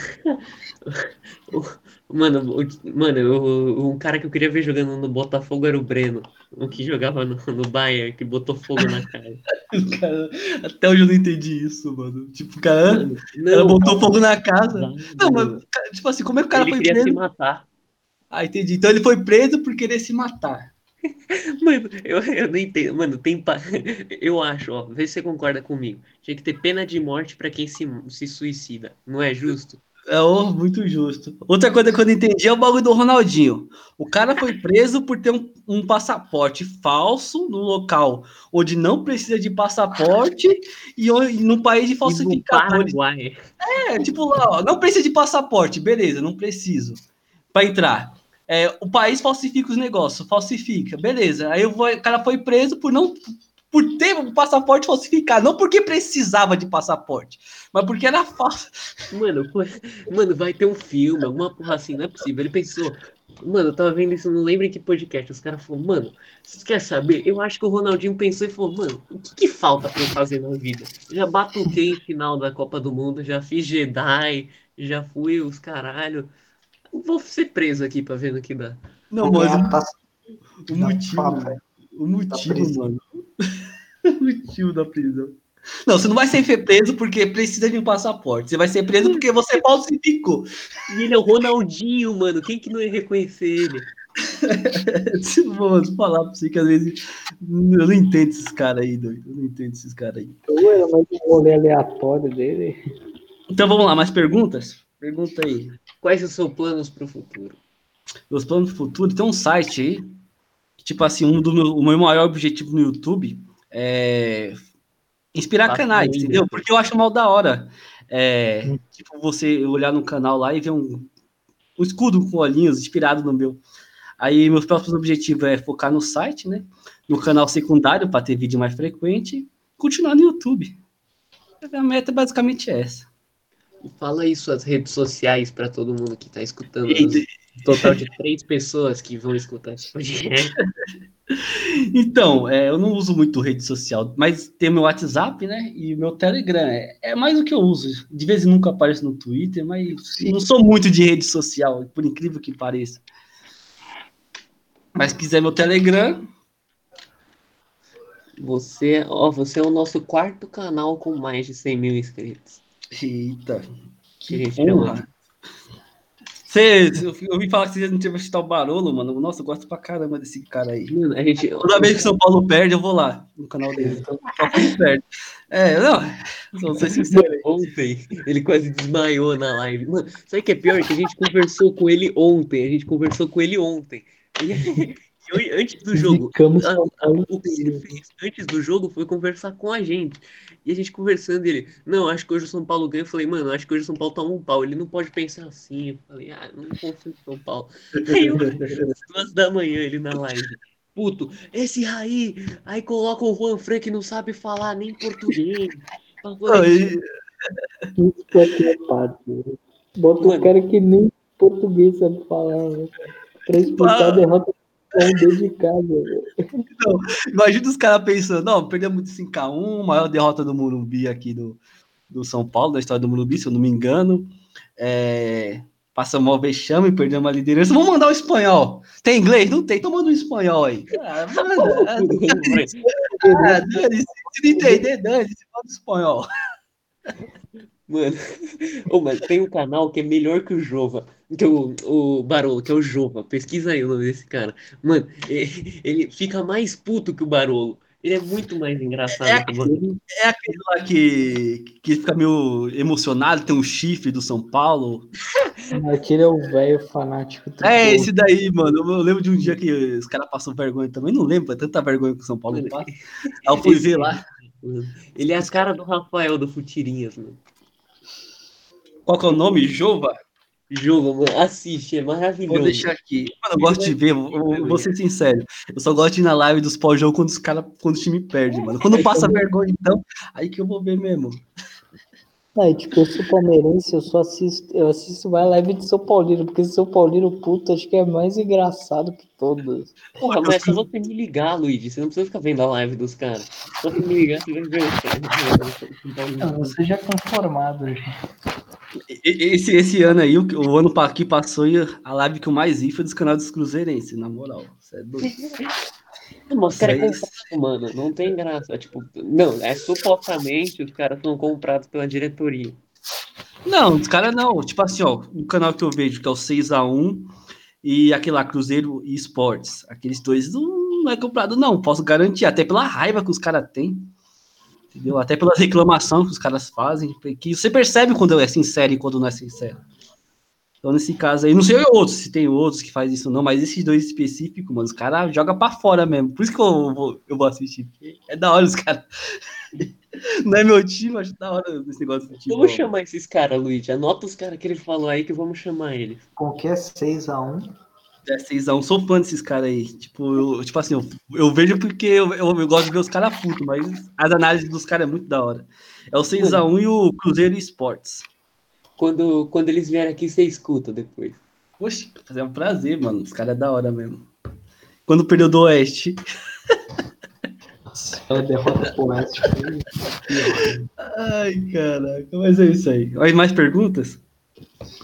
Mano, o, mano, o, um cara que eu queria ver jogando no Botafogo era o Breno, o que jogava no, no Bayern, que botou fogo na cara. (laughs) cara. Até hoje eu não entendi isso, mano. Tipo, o cara, não, botou fogo na casa. Não, não mas, tipo assim, como é que o cara ele foi preso? Ele queria se matar. Ah, entendi. Então ele foi preso por querer se matar. (laughs) Mano, eu, eu não entendo. Mano, tem. (laughs) Eu acho, ó, vê se você concorda comigo. Tinha que ter pena de morte para quem se, se suicida. Não é justo? É oh, muito justo. Outra coisa que eu não entendi é o bagulho do Ronaldinho. O cara foi preso por ter um, um, passaporte falso no local onde não precisa de passaporte e no país de falsificadores. É, tipo lá, ó, não precisa de passaporte, beleza, não preciso para entrar. É, o país falsifica os negócios, falsifica, beleza. Aí vou, o cara foi preso por não por ter um passaporte falsificado, não porque precisava de passaporte, mas porque era falso. Mano, foi... mano, vai ter um filme, alguma porra assim, não é possível. Ele pensou, mano, eu tava vendo isso, não lembro em que podcast. Os caras falaram, mano, vocês querem saber? Eu acho que o Ronaldinho pensou e falou, mano, o que, que falta pra eu fazer na vida? Já batuquei em final da Copa do Mundo, já fiz Jedi, já fui os caralho. Vou ser preso aqui pra ver no que dá. Não, mano. Tá... O motivo, o motivo, mano. (laughs) o motivo da prisão. Não, você não vai ser preso porque precisa de um passaporte. Você vai ser preso porque você falsificou. E ele é o Ronaldinho, mano. Quem que não ia reconhecer ele? (laughs) Vou falar pra você que às vezes eu não entendo esses caras aí, doido. Eu não entendo esses caras aí. Era mais um rolê aleatório dele. Então vamos lá, mais perguntas? Pergunta aí. Quais são os seus planos para o futuro? Meus planos para o futuro? Tem um site aí. Tipo assim, um do meu, o meu maior objetivo no YouTube é inspirar tá canais, entendeu? Porque eu acho mal da hora. É, hum. tipo, você olhar no canal lá e ver um, um escudo com olhinhos inspirado no meu. Aí, meus próximos objetivos é focar no site, né? No canal secundário para ter vídeo mais frequente, continuar no YouTube. A meta é basicamente essa. Fala aí suas redes sociais para todo mundo que está escutando. Total de três pessoas que vão escutar esse podcast. (laughs) Então, é, eu não uso muito rede social, mas tem meu WhatsApp, né? E meu Telegram. É, é mais o que eu uso. De vez em nunca apareço no Twitter, mas Sim. não sou muito de rede social, por incrível que pareça. Mas se quiser meu Telegram. Você, ó, você é o nosso quarto canal com mais de 100 mil inscritos. Eita, que, que honra. Vocês, eu ouvi falar que vocês não tinham assistir o Barolo, mano. Nossa, eu gosto pra caramba desse cara aí. Mano, a gente. Toda vez que o São Paulo perde, eu vou lá no canal dele. (laughs) Então, perde. É, não. Não sei se Mano, ontem ele quase desmaiou na live. Mano, sabe o que é pior? Que a gente conversou com ele ontem. A gente conversou com ele ontem. (laughs) Ele, antes do jogo, a, a, o que ele fez antes do jogo foi conversar com a gente. E a gente conversando, ele, não, acho que hoje o São Paulo ganha. Eu falei, mano, acho que hoje o São Paulo toma um pau. Ele não pode pensar assim. Eu falei, ah, não confio em São Paulo. (laughs) Aí, eu, duas da manhã, ele na live. Puto, esse Raí, aí coloca o Juan Fran que não sabe falar nem português. Aí. Bota o cara que nem português sabe falar, né? Pra explicar a derrota dedicado. Não, imagina os caras pensando, não, perdemos muito 5x1, maior derrota do Morumbi aqui do, do São Paulo, da história do Morumbi, se eu não me engano. É, passamos o vexame, perdemos a liderança. Vamos mandar o espanhol. Tem inglês? Não tem, então manda um espanhol aí. Ah, (laughs) ah, dane-se. Se não entender, dane-se, manda o espanhol. (laughs) Mano, (laughs) oh, mas tem um canal que é melhor que o Jova, que o, o Barolo, que é o Jova. Pesquisa aí o nome desse cara. Mano, ele, (laughs) ele fica mais puto que o Barolo. Ele é muito mais engraçado. É aquele, é aquele lá que, que fica meio emocionado, tem um chifre do São Paulo. (laughs) Aquele é o velho fanático. É esse daí, mano. Eu lembro de um dia que os caras passam vergonha também. Não lembro, é tanta vergonha que o São Paulo passa. Aí eu fui ver lá. Ele é as caras do Rafael do Futirinhas, mano. Qual que é o nome? Jova? Jova, mano. Assiste, é maravilhoso. Vou deixar aqui. Mano, eu gosto de ver, eu, vou ser sincero. Eu só gosto de ir na live dos pós-jogo quando os cara, quando o time perde, mano. Quando passa vergonha, então, aí que eu vou ver mesmo. É, tipo, eu sou palmeirense, eu só assisto, eu assisto mais live de São Paulino, porque São Paulino, puto, acho que é mais engraçado que todos. Porra, mas só você me ligar, Luigi, você não precisa ficar vendo a live dos caras. Só você me ligar, você vai ver. Você já é conformado, já. Esse, esse ano aí, o, o ano que passou, a live que eu mais vi foi dos canais dos Cruzeirenses, na moral. Você é doido. (laughs) Não, os caras é comprados, mano. Não tem graça. Tipo, não, é supostamente os caras são comprados pela diretoria. Não, os caras não. Tipo assim, ó, o canal que eu vejo, que é o 6x1, e aquele lá, Cruzeiro e Esportes. Aqueles dois não, não é comprado, não. Posso garantir, até pela raiva que os caras têm. Entendeu? Até pela reclamação que os caras fazem. Que você percebe quando é sincero e quando não é sincero. Então, nesse caso aí, não sei outros, se tem outros que fazem isso não, mas esses dois específicos, mano, os caras jogam pra fora mesmo. Por isso que eu vou, eu vou assistir. É da hora os caras. (laughs) Não é meu time, acho da hora esse negócio de time. Vamos chamar esses caras, Luiz. Anota os caras que ele falou aí que vamos chamar eles. Qualquer 6x1. É 6x1, sou fã desses caras aí. Tipo, eu, tipo assim, eu, eu vejo porque eu, eu, eu, gosto de ver os caras putos, mas as análises dos caras é muito da hora. É o 6x1 e o Cruzeiro Esportes. Quando, quando eles vierem aqui, você escuta depois. Poxa, fazer um prazer, mano. Os caras é da hora mesmo. Quando perdeu do Oeste. É derrota pro Oeste. Ai, caraca. Mas é isso aí. Mais perguntas?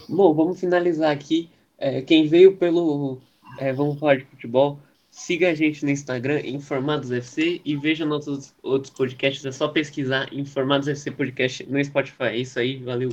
Bom, vamos finalizar aqui. É, quem veio pelo é, Vamos Falar de Futebol, siga a gente no Instagram, Informados FC, e veja nossos outros podcasts. É só pesquisar Informados FC Podcast no Spotify. É isso aí, valeu.